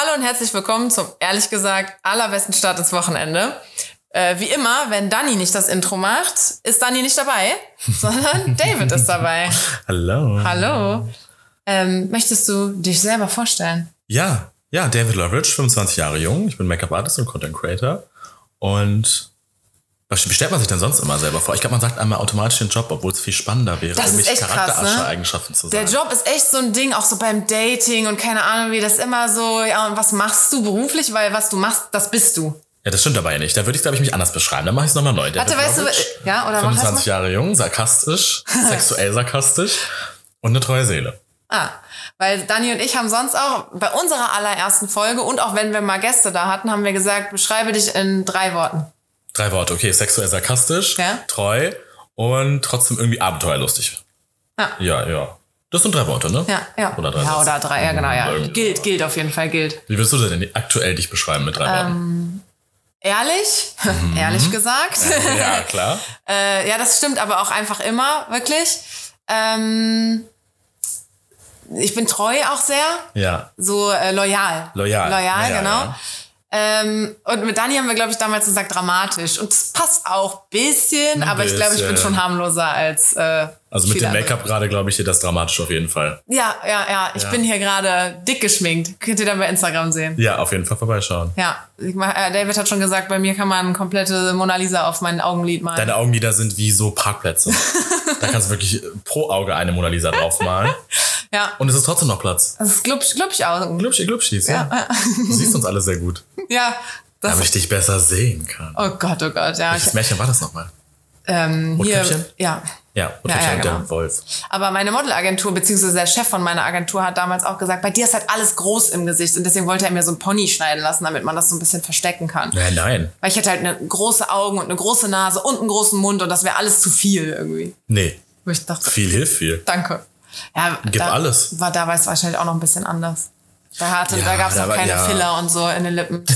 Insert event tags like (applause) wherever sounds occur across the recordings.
Hallo und herzlich willkommen zum, ehrlich gesagt, allerbesten Start ins Wochenende. Äh, wie immer, wenn Dani nicht das Intro macht, ist Dani nicht dabei, (laughs) sondern David ist dabei. Hallo. Hallo. Ähm, möchtest du dich selber vorstellen? Ja, ja, David Loveridge, 25 Jahre jung. Ich bin Make-up-Artist und Content Creator. Und was wie stellt man sich denn sonst immer selber vor? Ich glaube, man sagt einmal automatisch den Job, obwohl es viel spannender wäre, Das ist irgendwelche ne? Charaktereigenschaften zu Der sagen. Job ist echt so ein Ding, auch so beim Dating und keine Ahnung, wie das immer so, ja, und was machst du beruflich? Weil was du machst, das bist du. Ja, das stimmt aber ja nicht. Da würde ich, glaube ich, mich anders beschreiben. Dann mache ich es nochmal neu. Warte, David weißt du, ja, oder mach erst 25 Jahre jung, sarkastisch, (laughs) sexuell sarkastisch und eine treue Seele. Ah, weil Dani und ich haben sonst auch bei unserer allerersten Folge und auch wenn wir mal Gäste da hatten, haben wir gesagt, beschreibe dich in drei Worten. Drei Worte, okay. Sexuell sarkastisch, Ja. treu und trotzdem irgendwie abenteuerlustig. Ja. Ja, ja. Das sind drei Worte, ne? Ja, ja. Oder drei ja, Sätze. oder drei, ja, genau, ja. Gilt, gilt auf jeden Fall, gilt. Wie willst du denn aktuell dich beschreiben mit drei Ähm, Worten? Ehrlich, (laughs) ehrlich gesagt. Ja, klar. (laughs) äh, ja, das stimmt aber auch einfach immer, wirklich. Ähm, ich bin treu auch sehr. Ja. So äh, loyal. Loyal. Loyal, Ja, ja, genau. ja. Ähm, und mit Dani haben wir, glaube ich, damals gesagt dramatisch. Und das passt auch bisschen, Ein aber ich glaube, ich bin bisschen. schon harmloser als. Äh, Also mit dem. Make-up gerade, glaube ich, dir das dramatisch auf jeden Fall. Ja, ja, ja. Ich Ja. bin hier gerade dick geschminkt. Könnt ihr dann bei Instagram sehen. Ja, auf jeden Fall vorbeischauen. Ja, mach, äh, David hat schon gesagt, bei mir kann man komplette Mona Lisa auf mein Augenlid malen. Deine Augenlider sind wie so Parkplätze. (laughs) da kannst du wirklich pro Auge eine Mona Lisa draufmalen. (laughs) ja, Und es ist trotzdem noch Platz. das ist glubsch, glubsch Augen. Glubschi, glubschis, ja. Du siehst uns alle sehr gut. (laughs) Ja, das Damit ich dich besser sehen kann. Oh Gott, oh Gott, ja. Welches Märchen war das nochmal? ähm, hier, Rotkäppchen? ja. Ja, und Ja, ja, der genau. Wolf. Aber meine Modelagentur, beziehungsweise der Chef von meiner Agentur hat damals auch gesagt, bei dir ist halt alles groß im Gesicht und deswegen wollte er mir so ein Pony schneiden lassen, damit man das so ein bisschen verstecken kann. Nein, nein. Weil ich hätte halt eine große Augen und eine große Nase und einen großen Mund und das wäre alles zu viel irgendwie. Nee. Wo ich dachte, Viel hilft viel. danke. Ja, Gib da alles. War, da war es wahrscheinlich auch noch ein bisschen anders. Da, hatte, Ja, da gab es noch war- keine ja. Filler und so in den Lippen. (laughs)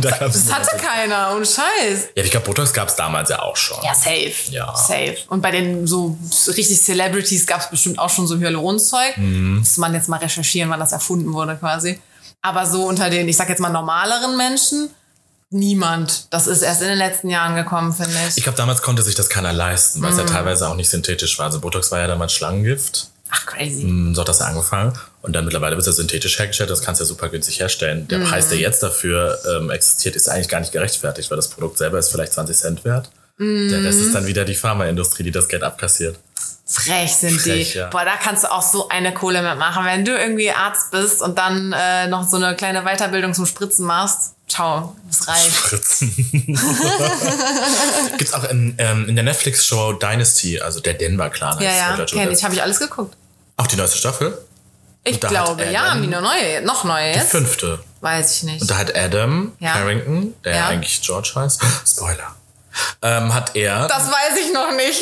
Das, hat, Da das hatte keiner, ohne Scheiß. Ja, ich glaube, Botox gab es damals ja auch schon. Ja, safe. Ja. Safe. Und bei den so richtig Celebrities gab es bestimmt auch schon so Hyaluronzeug. Mhm. Muss man jetzt mal recherchieren, wann das erfunden wurde quasi. Aber so unter den, ich sag jetzt mal, normaleren Menschen, niemand. Das ist erst in den letzten Jahren gekommen, finde ich. Ich glaube, damals konnte sich das keiner leisten, weil es Mhm. ja teilweise auch nicht synthetisch war. Also Botox war ja damals Schlangengift. Ach, crazy. Mm, So hat das ja angefangen. Und dann mittlerweile wird es ja synthetisch hergestellt. Das kannst du ja super günstig herstellen. Der Preis, Mhm. der jetzt dafür ähm, existiert, ist eigentlich gar nicht gerechtfertigt, weil das Produkt selber ist vielleicht 20 Cent wert. Mhm. Der Rest ist dann wieder die Pharmaindustrie, die das Geld abkassiert. Frech sind Frech, die. ja. Boah, da kannst du auch so eine Kohle mitmachen. Wenn du irgendwie Arzt bist und dann äh, noch so eine kleine Weiterbildung zum Spritzen machst, ciao, das reicht. Spritzen. (laughs) Gibt's auch in, ähm, in der Netflix-Show Dynasty, also der Denver-Clan. Ja, ja, kenn ich. Habe ich alles geguckt. Auch die neueste Staffel? Ich glaube, ja, Adam- haben die noch neue, noch neue Die jetzt? fünfte. Weiß ich nicht. Und da hat Adam Ja. Carrington, der Ja. eigentlich George heißt, (gasps) Spoiler, ähm, hat er Das weiß ich noch nicht.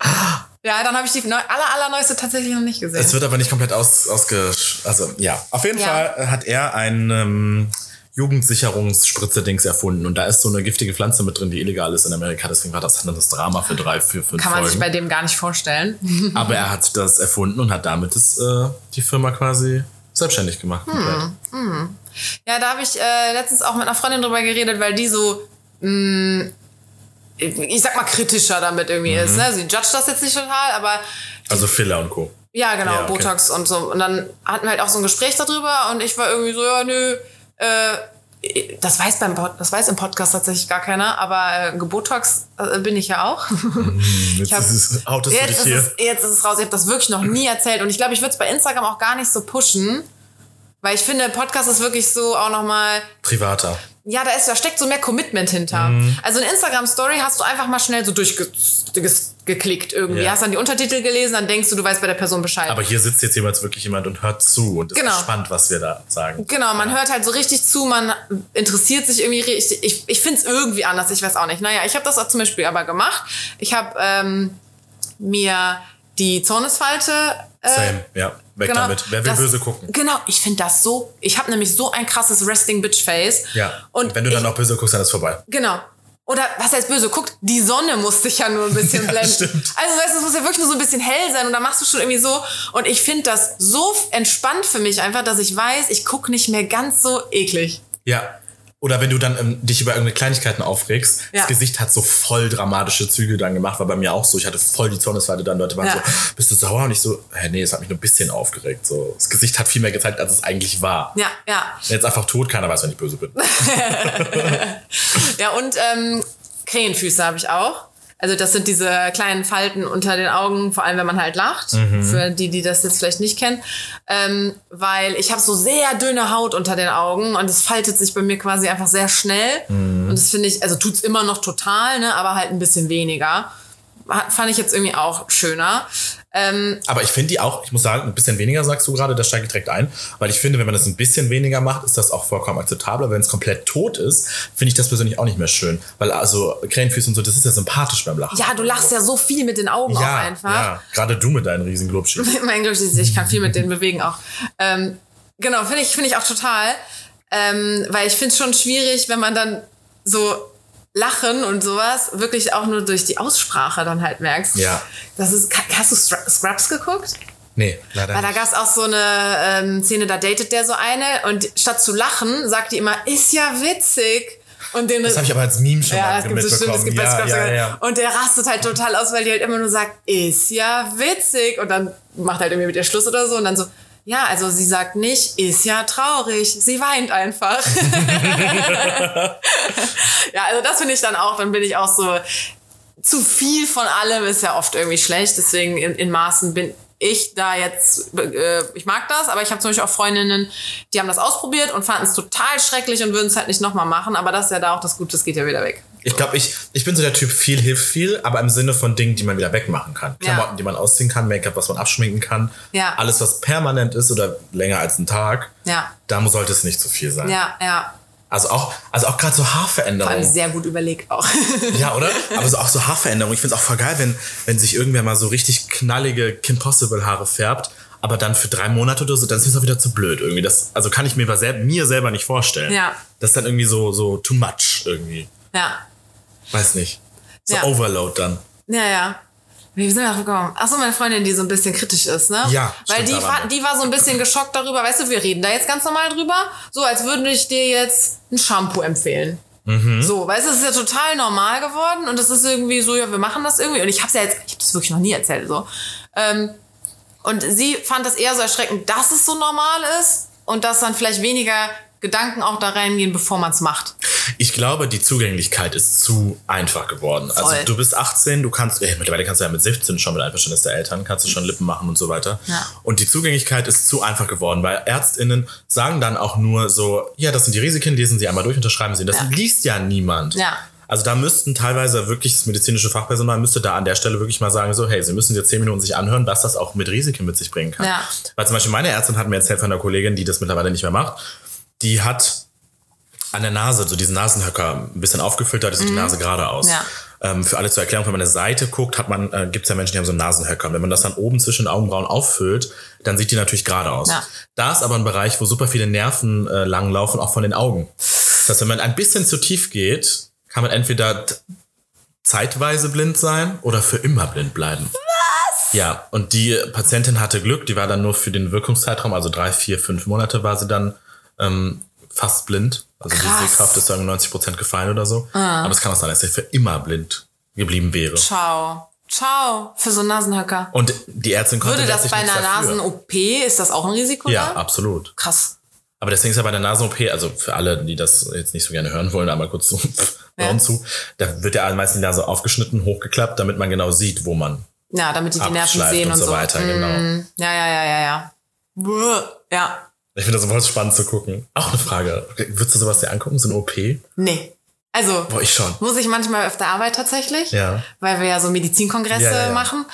(gasps) Ja, dann habe ich die neu, aller, allerneueste tatsächlich noch nicht gesehen. Es wird aber nicht komplett aus, ausge... Also, ja. Auf jeden Ja. Fall hat er ein ähm, Jugendsicherungsspritze-Dings erfunden. Und da ist so eine giftige Pflanze mit drin, die illegal ist in Amerika. Deswegen war das dann das Drama für drei, vier, fünf Kann man sich Folgen. bei dem gar nicht vorstellen. (laughs) aber er hat das erfunden und hat damit das, äh, die Firma quasi selbstständig gemacht. Hm. komplett. Ja, da habe ich äh, letztens auch mit einer Freundin drüber geredet, weil die so, mh, ich sag mal, kritischer damit irgendwie ist. Ne? Sie judgt das jetzt nicht total, aber Also Filler und Co. ja, genau, Ja, okay. Botox und so. Und dann hatten wir halt auch so ein Gespräch darüber und ich war irgendwie so, ja, nö, äh, das weiß beim Pod, das weiß im Podcast tatsächlich gar keiner, aber äh, Gebotox äh, bin ich ja auch. (laughs) Jetzt hab- ist es, outest du Jetzt dich ist, hier. es, jetzt ist es raus. Ich habe das wirklich noch nie erzählt. Und ich glaube, ich würde es bei Instagram auch gar nicht so pushen. Weil ich finde, Podcast ist wirklich so auch nochmal. Privater. Ja, da, ist, da steckt so mehr Commitment hinter. Mhm. Also eine Instagram-Story hast du einfach mal schnell so durchgeklickt irgendwie. Ja. Hast dann die Untertitel gelesen, dann denkst du, du weißt bei der Person Bescheid. Aber hier sitzt jetzt jemand wirklich jemand und hört zu und ist Genau. gespannt, was wir da sagen. Genau, man hört halt so richtig zu, man interessiert sich irgendwie richtig. Ich, ich finde es irgendwie anders, ich weiß auch nicht. Naja, ich habe das auch zum Beispiel aber gemacht. Ich habe ähm, mir die Zornesfalte. Äh, Same, ja. Weg genau, damit. Wer will das- böse gucken? Genau, ich finde das so. Ich habe nämlich so ein krasses Resting Bitch Face. Ja. Und Und wenn du ich, dann auch böse guckst, dann ist vorbei. Genau. oder was heißt böse, guckt, die Sonne muss dich ja nur ein bisschen (laughs) Ja, blenden. stimmt. Also weißt es muss ja wirklich nur so ein bisschen hell sein und dann machst du schon irgendwie so. Und ich finde das so entspannt für mich einfach, dass ich weiß, ich guck nicht mehr ganz so eklig. Ja. Oder wenn du dann ähm, dich über irgendeine Kleinigkeiten aufregst, Ja. das Gesicht hat so voll dramatische Züge dann gemacht, war bei mir auch so. Ich hatte voll die Zornesfalte dann, Leute waren Ja. so, bist du sauer? Und ich so, hä, nee, es hat mich nur ein bisschen aufgeregt. So, das Gesicht hat viel mehr gezeigt, als es eigentlich war. Ja, ja. Jetzt einfach tot, keiner weiß, wenn ich böse bin. (laughs) Ja, und ähm, Krähenfüße habe ich auch. Also das sind diese kleinen Falten unter den Augen, vor allem wenn man halt lacht. Für die, die das jetzt vielleicht nicht kennen. Ähm, weil ich habe so sehr dünne Haut unter den Augen und es faltet sich bei mir quasi einfach sehr schnell. Und das finde ich, also tut's immer noch total, ne, aber halt ein bisschen weniger. Hat- Fand ich jetzt irgendwie auch schöner. Ähm, Aber ich finde die auch, ich muss sagen, ein bisschen weniger sagst du gerade, das steige ich direkt ein, weil ich finde, wenn man das ein bisschen weniger macht, ist das auch vollkommen akzeptabel. Wenn es komplett tot ist, finde ich das persönlich auch nicht mehr schön. Weil also Krähenfüße und so, das ist ja sympathisch beim Lachen. ja, du lachst ja so viel mit den Augen auch einfach. ja. Gerade du mit deinen riesen Glubschi. (laughs) mein Glück, ich kann viel mit denen bewegen auch. Ähm, genau, finde ich, finde ich auch total. Ähm, weil ich finde es schon schwierig, wenn man dann so Lachen und sowas wirklich auch nur durch die Aussprache dann halt merkst. Ja. Das ist, hast du Scrubs geguckt? Nee, leider Weil da gab es auch so eine ähm, Szene, da datet der so eine und statt zu lachen, sagt die immer, ist ja witzig. Und den, Das habe ich aber als Meme schon ja, gibt so mitbekommen. stimmt, es gibt ja, ja, ja. Und der rastet halt total aus, weil die halt immer nur sagt, ist ja witzig. Und dann macht halt irgendwie mit ihr Schluss oder so. Und dann so, ja, also sie sagt nicht, ist ja traurig. Sie weint einfach. (laughs) ja, also das finde ich dann auch, dann bin ich auch so, zu viel von allem ist ja oft irgendwie schlecht. Deswegen in, in Maßen bin ich da jetzt, äh, ich mag das, aber ich habe zum Beispiel auch Freundinnen, die haben das ausprobiert und fanden es total schrecklich und würden es halt nicht nochmal machen. Aber das ist ja da auch das Gute, das geht ja wieder weg. Ich glaube, ich, ich bin so der Typ, viel hilft viel, aber im Sinne von Dingen, die man wieder wegmachen kann. Ja. Klamotten, die man ausziehen kann, Make-up, was man abschminken kann. Ja. Alles, was permanent ist oder länger als ein Tag, Ja. da sollte es nicht zu viel sein. Ja, ja. Also auch, also auch gerade so Vor allem Haarveränderungen. sehr gut überlegt auch. (laughs) Ja, oder? Aber so auch so Haarveränderungen. Ich finde es auch voll geil, wenn, wenn sich irgendwer mal so richtig knallige Kim Possible Haare färbt, aber dann für drei Monate oder so, dann ist es auch wieder zu blöd irgendwie. Das, also kann ich mir, sel mir selber nicht vorstellen. Ja. Das ist dann irgendwie so, so too much irgendwie. ja. Weiß nicht. So Ja. Overload dann. Ja, ja. Wie sind wir darauf gekommen? Achso, meine Freundin, die so ein bisschen kritisch ist, ne? Ja, Weil die war, die war so ein bisschen geschockt darüber. Weißt du, wir reden da jetzt ganz normal drüber. So, als würde ich dir jetzt ein Shampoo empfehlen. Mhm. So, weißt du, es ist ja total normal geworden und es ist irgendwie so, ja, wir machen das irgendwie. Und ich hab's ja jetzt, ich habe das wirklich noch nie erzählt, so. Ähm, und sie fand das eher so erschreckend, dass es so normal ist und dass dann vielleicht weniger Gedanken auch da reingehen, bevor man es macht. Ich glaube, die Zugänglichkeit ist zu einfach geworden. Also Voll. du bist 18, du kannst, ey, mittlerweile kannst du ja mit 17 schon mit Einverständnis der Eltern, kannst du schon Lippen machen und so weiter. Ja. Und die Zugänglichkeit ist zu einfach geworden, weil ÄrztInnen sagen dann auch nur so, ja, das sind die Risiken, lesen sie einmal durch, unterschreiben sie. Das Ja. liest ja niemand. Ja. Also da müssten teilweise wirklich das medizinische Fachpersonal müsste da an der Stelle wirklich mal sagen, so, hey, sie müssen jetzt 10 Minuten sich anhören, was das auch mit Risiken mit sich bringen kann. Ja. Weil zum Beispiel meine Ärztin hat mir erzählt von einer Kollegin, die das mittlerweile nicht mehr macht, die hat an der Nase, so diesen Nasenhöcker ein bisschen aufgefüllt, da ist die Nase geradeaus. Mhm. Ja. Ähm, für alle zur Erklärung, wenn man eine Seite guckt, hat man, äh, gibt es ja Menschen, die haben so einen Nasenhöcker. Und wenn man das dann oben zwischen den Augenbrauen auffüllt, dann sieht die natürlich gerade aus. Ja. Da ist aber ein Bereich, wo super viele Nerven äh, langlaufen, auch von den Augen. Das heißt, wenn man ein bisschen zu tief geht, kann man entweder zeitweise blind sein oder für immer blind bleiben. Was? Ja, und die Patientin hatte Glück, die war dann nur für den Wirkungszeitraum, also drei, vier, fünf Monate war sie dann ähm, fast blind. Also Krass. die Sehkraft ist dann 90 Prozent gefallen oder so. Aber es kann auch sein, dass sie für immer blind geblieben wäre. Ciao. Ciao. Für so einen Nasenhöcker. Und die Ärztin konnte Würde das bei einer. Nasen-OP, ist das auch ein Risiko? Ja, da? absolut. Krass. Aber deswegen ist ja bei der Nasen-OP, also für alle, die das jetzt nicht so gerne hören wollen, aber kurz zu, (laughs) Ja. Zu, da wird ja meistens die Nase aufgeschnitten, hochgeklappt, damit man genau sieht, wo man Ja, damit die die Nerven sehen und und so so. weiter, genau. Mm, Ja, ja, ja, ja, ja. Buh. Ja. Ich finde das voll spannend zu gucken. Auch eine Frage. Würdest du sowas dir angucken, so eine OP? Nee. Also, Boah, ich schon. muss ich manchmal auf der Arbeit tatsächlich. Ja. Weil wir ja so Medizinkongresse Ja, ja, machen.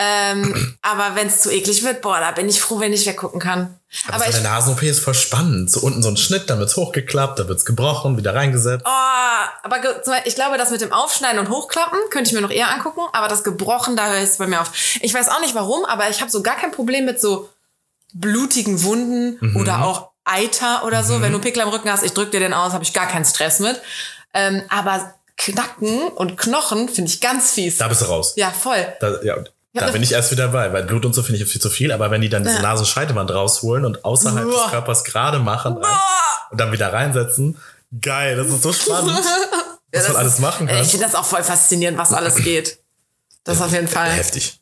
Ähm, aber wenn es zu eklig wird, boah, da bin ich froh, wenn ich weggucken kann. Aber, Aber so eine Nasen-OP ist voll spannend. So unten so ein Schnitt, dann wird's hochgeklappt, dann wird's gebrochen, wieder reingesetzt. oh, aber ich glaube, das mit dem Aufschneiden und Hochklappen könnte ich mir noch eher angucken, aber das Gebrochen, da hört es bei mir auf. Ich weiß auch nicht warum, aber ich habe so gar kein Problem mit so blutigen Wunden Mhm. oder auch Eiter oder so. Wenn du Pickel am Rücken hast, ich drück dir den aus, habe ich gar keinen Stress mit. Ähm, aber Knacken und Knochen finde ich ganz fies. Da bist du raus. Ja, voll. Da, ja, da bin ich erst wieder bei, weil Blut und so finde ich viel zu viel, aber wenn die dann diese Ja. Nasenscheidewand rausholen und außerhalb Uah. des Körpers gerade machen rein, und dann wieder reinsetzen, geil, das ist so spannend, (laughs) was das man alles machen kann. Ich finde das auch voll faszinierend, was alles geht. Das auf jeden Fall. Heftig.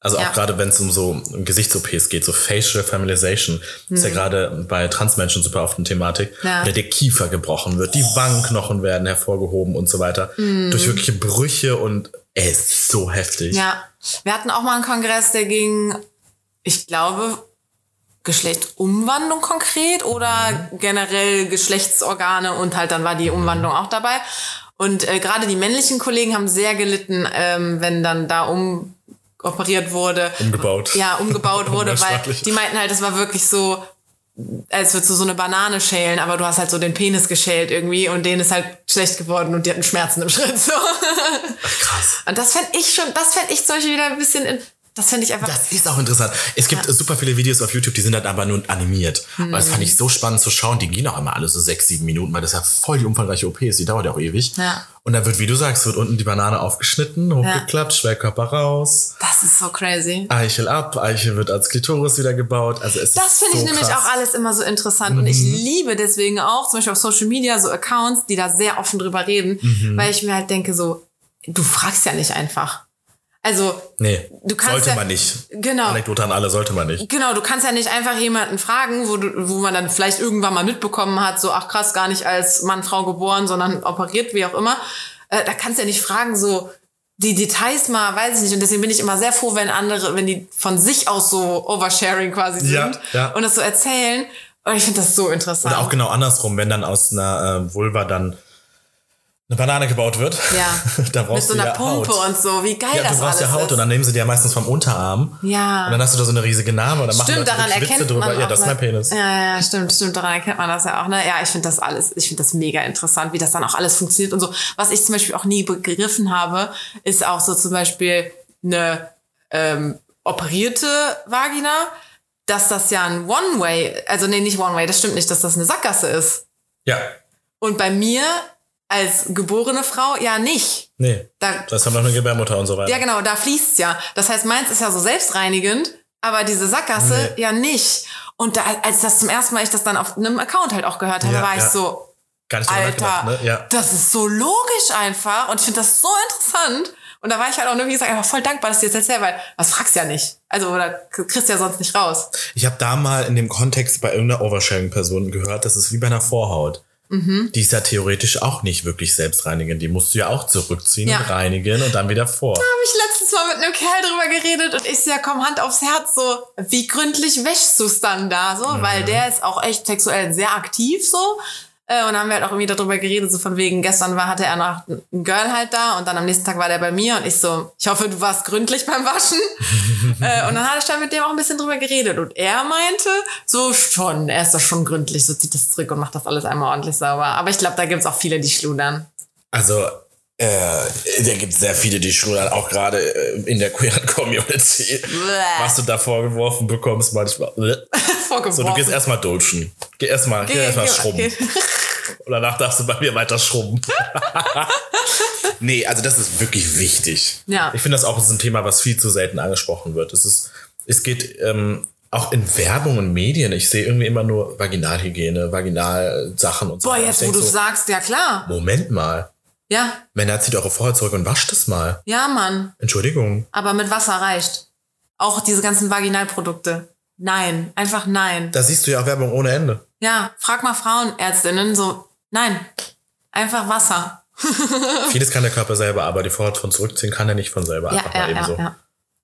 Also Ja. auch gerade wenn es um so Gesichts-OPs geht, so Facial Familization, ist ja gerade bei Transmenschen super oft eine Thematik, Mhm. Ja. der Kiefer gebrochen wird, die Wangenknochen werden hervorgehoben und so weiter, Mhm. durch wirkliche Brüche und ey, es ist so heftig. Ja, wir hatten auch mal einen Kongress, der ging, ich glaube, Geschlechtsumwandlung konkret oder generell Geschlechtsorgane und halt dann war die Umwandlung auch dabei. Und äh, gerade die männlichen Kollegen haben sehr gelitten, ähm, wenn dann da um operiert wurde. Umgebaut. Ja, umgebaut (laughs) wurde, weil die meinten halt, es war wirklich so, als würdest du so eine Banane schälen, aber du hast halt so den Penis geschält irgendwie und denen ist halt schlecht geworden und die hatten Schmerzen im Schritt. So. Krass. Und das fände ich schon, das fände ich zum Beispiel wieder ein bisschen, in, das fände ich einfach. Das ist auch interessant. Es gibt super viele Videos auf YouTube, die sind dann aber nur animiert. Aber das fand ich so spannend zu schauen. Die gehen auch immer alle so sechs, sieben Minuten, weil das ja voll die umfangreiche OP ist. Die dauert ja auch ewig. Ja. Und dann wird, wie du sagst, wird unten die Banane aufgeschnitten, hochgeklappt, Schwerkörper raus, das ist so crazy. Eichel ab, Eichel wird als Klitoris wieder gebaut. Also es Das finde so ich nämlich krass. auch alles immer so interessant. Und ich liebe deswegen auch, zum Beispiel auf Social Media, so Accounts, die da sehr offen drüber reden, weil ich mir halt denke, so, du fragst ja nicht einfach. Also, Nee, Du kannst sollte ja- man nicht. Genau. Anekdote an alle, sollte man nicht. Genau, du kannst ja nicht einfach jemanden fragen, wo, du, wo man dann vielleicht irgendwann mal mitbekommen hat, so, ach krass, gar nicht als Mann, Frau geboren, sondern operiert, wie auch immer. Äh, da kannst du ja nicht fragen, so, die Details mal, weiß ich nicht. Und deswegen bin ich immer sehr froh, wenn andere, wenn die von sich aus so Oversharing quasi sind Ja, ja. und das so erzählen. Und ich finde das so interessant. Oder auch genau andersrum, wenn dann aus einer äh, Vulva dann eine Banane gebaut wird. Ja. (laughs) da Mit brauchst so du einer ja Pumpe Haut. und so, wie geil Ja, das du brauchst alles ja Haut ist. und dann nehmen sie dir ja meistens vom Unterarm. Ja. Und dann hast du da so eine riesige Narbe und dann machen Stimmt, Leute daran wirklich Witze erkennt drüber. man Ja, das ist mein? Penis. Ja, ja, stimmt, stimmt, daran erkennt man das ja auch, ne? Ja, ich finde das alles, ich finde das mega interessant, wie das dann auch alles funktioniert und so. Was ich zum Beispiel auch nie begriffen habe, ist auch so zum Beispiel eine ähm, operierte Vagina, dass das ja ein One-Way, also nee, nicht One-Way, das stimmt nicht, dass das eine Sackgasse ist. Ja. Und bei mir als geborene Frau ja nicht. Nee. Da Das haben noch eine Gebärmutter und so weiter. ja, genau, da fließt's ja. Das heißt, meins ist ja so selbstreinigend, aber diese Sackgasse Nee. ja nicht. Und da, als das zum ersten Mal ich das dann auf einem Account halt auch gehört habe, Ja, war ich ja. so, Gar nicht Alter, ne? Ja. das ist so logisch einfach und ich finde das so interessant. Und da war ich halt auch nur, wie gesagt, einfach voll dankbar, dass du jetzt erzählst, weil was fragst ja nicht. Also, oder kriegst ja sonst nicht raus. Ich habe da mal in dem Kontext bei irgendeiner Oversharing-Person gehört, das ist wie bei einer Vorhaut. Mhm. Die ist ja theoretisch auch nicht wirklich selbstreinigend. Die musst du ja auch zurückziehen Ja. und reinigen und dann wieder vor. habe ich letztens mal mit einem Kerl drüber geredet und ich so, ja komm, Hand aufs Herz, so, wie gründlich wäschst du's dann da, so, weil der ist auch echt sexuell sehr aktiv, so. Äh, Und dann haben wir halt auch irgendwie darüber geredet, so von wegen, gestern war, hatte er noch ein Girl halt da und dann am nächsten Tag war der bei mir und ich so, ich hoffe, du warst gründlich beim Waschen. (laughs) äh, und dann hatte ich dann mit dem auch ein bisschen drüber geredet und er meinte, so schon, er ist da schon gründlich, so zieht das zurück und macht das alles einmal ordentlich sauber. Aber ich glaube, da gibt's auch viele, die schludern. Also, äh, da gibt es sehr viele, die schludern, auch gerade äh, in der queeren Community. Was du da vorgeworfen bekommst, manchmal. So, Vorgeworfen. du gehst erstmal dulschen. Geh erstmal geh, Geh- erstmal geh- schrubben. geh- Und danach darfst du bei mir weiter schrubben. (laughs) nee, also das ist wirklich wichtig. Ja. Ich finde das auch ist ein Thema, was viel zu selten angesprochen wird. Es ist, es geht ähm, auch in Werbung und Medien. Ich sehe irgendwie immer nur Vaginalhygiene, Vaginalsachen und so. Boah, jetzt wo du so, sagst, ja klar. Moment mal. Ja, Männer, zieht eure Vorhaut zurück und wascht es mal. ja, Mann. Entschuldigung. Aber mit Wasser reicht. Auch diese ganzen Vaginalprodukte. Nein, einfach nein. Da siehst du ja auch Werbung ohne Ende. Ja, frag mal Frauenärztinnen so, nein, einfach Wasser. (laughs) Vieles kann der Körper selber, aber die Vorhaut von zurückziehen kann er nicht von selber. Ja, Einfach ja, mal eben ja, so. ja.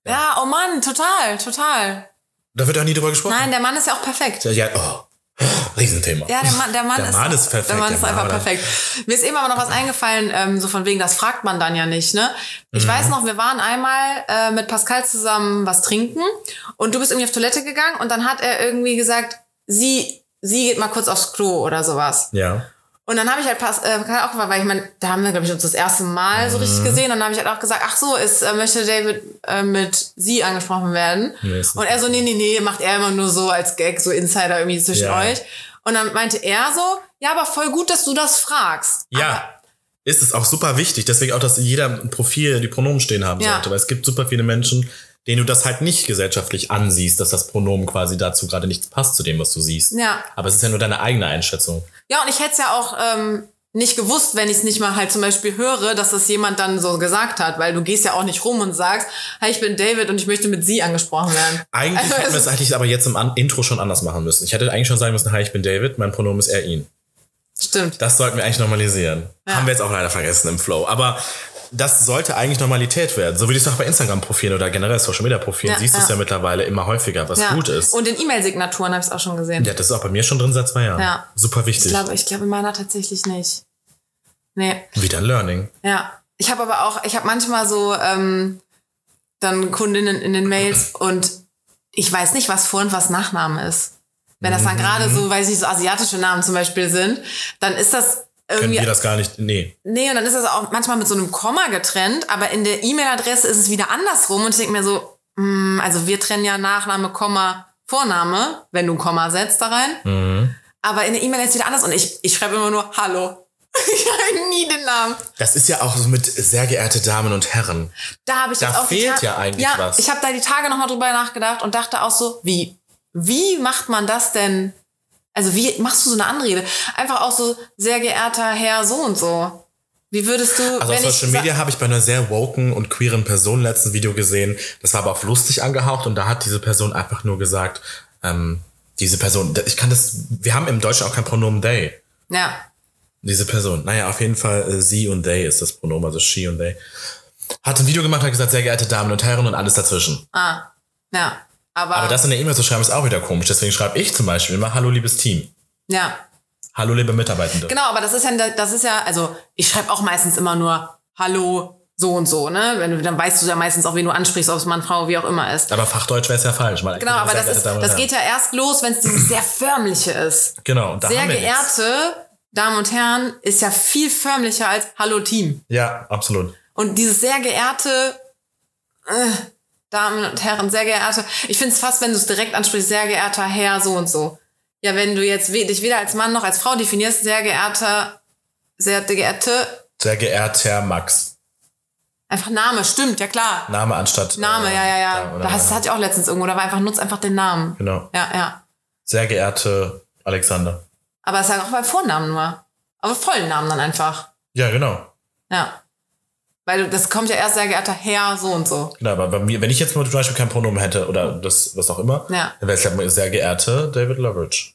Ja, oh Mann, total, total. Da wird auch nie drüber gesprochen. Nein, der Mann ist ja auch perfekt. Ja, ja, oh, Riesenthema. Ja, der Mann, der Mann, Der ist, Mann ist perfekt, Der Mann der ist einfach Mann. perfekt. Mir ist eben aber noch was eingefallen, ähm, so von wegen, das fragt man dann ja nicht, ne? Mhm. Ich weiß noch, wir waren einmal äh, mit Pascal zusammen was trinken und du bist irgendwie auf Toilette gegangen und dann hat er irgendwie gesagt, sie, sie geht mal kurz aufs Klo oder sowas. Ja. Und dann habe ich halt Pas äh, auch gefragt, weil ich meine, da haben wir, glaube ich, uns das erste Mal so Mhm. richtig gesehen. Und dann habe ich halt auch gesagt, ach so, ist, äh, möchte David äh, mit sie angesprochen werden. Nee, und er so, nee, nee, nee, macht er immer nur so als Gag, so Insider irgendwie zwischen Ja. euch. Und dann meinte er so, ja, aber voll gut, dass du das fragst. Ja. Aber ist es auch super wichtig. Deswegen auch, dass jeder ein Profil die Pronomen stehen haben Ja. sollte. Weil es gibt super viele Menschen, denen du das halt nicht gesellschaftlich ansiehst, dass das Pronomen quasi dazu gerade nichts passt zu dem, was du siehst. Ja. Aber es ist ja nur deine eigene Einschätzung. Ja, und ich hätte es ja auch ähm, nicht gewusst, wenn ich es nicht mal halt zum Beispiel höre, dass das jemand dann so gesagt hat, weil du gehst ja auch nicht rum und sagst, hey, ich bin David und ich möchte mit sie angesprochen werden. Eigentlich Also, hätten wir es eigentlich aber jetzt im An Intro schon anders machen müssen. Ich hätte eigentlich schon sagen müssen, hi, ich bin David, mein Pronomen ist er, ihn. Stimmt. Das sollten wir eigentlich normalisieren. Ja. Haben wir jetzt auch leider vergessen im Flow. Aber das sollte eigentlich Normalität werden. So wie du es auch bei Instagram-Profilen oder generell Social-Media-Profilen Ja, siehst du es ja. ja mittlerweile immer häufiger, was Ja. gut ist. Und in E-Mail-Signaturen habe ich es auch schon gesehen. ja, das ist auch bei mir schon drin seit zwei Jahren. Ja. Super wichtig. Ich glaube, ich glaube in meiner tatsächlich nicht. Nee. Wieder Learning. Ja. Ich habe aber auch, ich habe manchmal so ähm, dann Kundinnen in den Mails und ich weiß nicht, was Vor- und was Nachname ist. Wenn das dann gerade Mhm. so, weiß ich, so asiatische Namen zum Beispiel sind, dann ist das Können wir das gar nicht. Nee. Nee, und dann ist das auch manchmal mit so einem Komma getrennt, aber in der E-Mail-Adresse ist es wieder andersrum und ich denke mir so, mm, also wir trennen ja Nachname, Komma, Vorname, wenn du ein Komma setzt da rein. Mhm. Aber in der E-Mail ist es wieder anders und ich, ich schreibe immer nur Hallo. (laughs) ich habe nie den Namen. Das ist ja auch so mit sehr geehrte Damen und Herren. Da habe ich Da jetzt auch fehlt ja eigentlich ja, was. Ich habe da die Tage nochmal drüber nachgedacht und dachte auch so, wie, wie macht man das denn? Also wie machst du so eine Anrede? Einfach auch so, sehr geehrter Herr so und so. Wie würdest du, Also auf Social Media habe ich bei einer sehr woken und queeren Person letzten Video gesehen. Das war aber auch lustig angehaucht und da hat diese Person einfach nur gesagt, ähm, diese Person, ich kann das, wir haben im Deutschen auch kein Pronomen they. Ja, Diese Person. Naja, auf jeden Fall äh, sie und they ist das Pronomen, also she und they. Hat ein Video gemacht, hat gesagt, sehr geehrte Damen und Herren und alles dazwischen. ah, ja. Aber, Aber das in der E-Mail zu schreiben ist auch wieder komisch. Deswegen schreibe ich zum Beispiel immer Hallo liebes Team. ja. Hallo liebe Mitarbeitende. Genau, aber das ist ja, das ist ja, also ich schreibe auch meistens immer nur Hallo so und so, ne? Wenn du, dann weißt du ja meistens auch, wen du ansprichst, ob es Mann, Frau, wie auch immer ist. Aber Fachdeutsch wäre es ja falsch. Weil Genau, aber das, ist, das geht ja erst los, wenn es dieses sehr förmliche ist. Genau, und da Sehr geehrte Damen und Herren ist ja viel förmlicher als Hallo Team. Ja, absolut. Und dieses sehr geehrte äh, Damen und Herren, sehr geehrte, ich finde es fast, wenn du es direkt ansprichst, sehr geehrter Herr so und so. Ja, wenn du jetzt dich weder als Mann noch als Frau definierst, sehr geehrter, sehr geehrte, Sehr geehrter Max. einfach Name, stimmt, ja klar. Name anstatt. Name, äh, ja, ja, ja. Da das hatte ich auch letztens irgendwo, da war einfach, nutz einfach den Namen. Genau. Ja, ja. Sehr geehrte Alexander. Aber es ist ja auch beim Vornamen nur. Aber vollen Namen dann einfach. Ja, genau. Ja. Weil das kommt ja erst sehr geehrter Herr so und so. Genau, aber bei mir, wenn ich jetzt mal zum Beispiel kein Pronomen hätte oder das, was auch immer, Ja. dann wäre es ja sehr geehrte David Loveridge.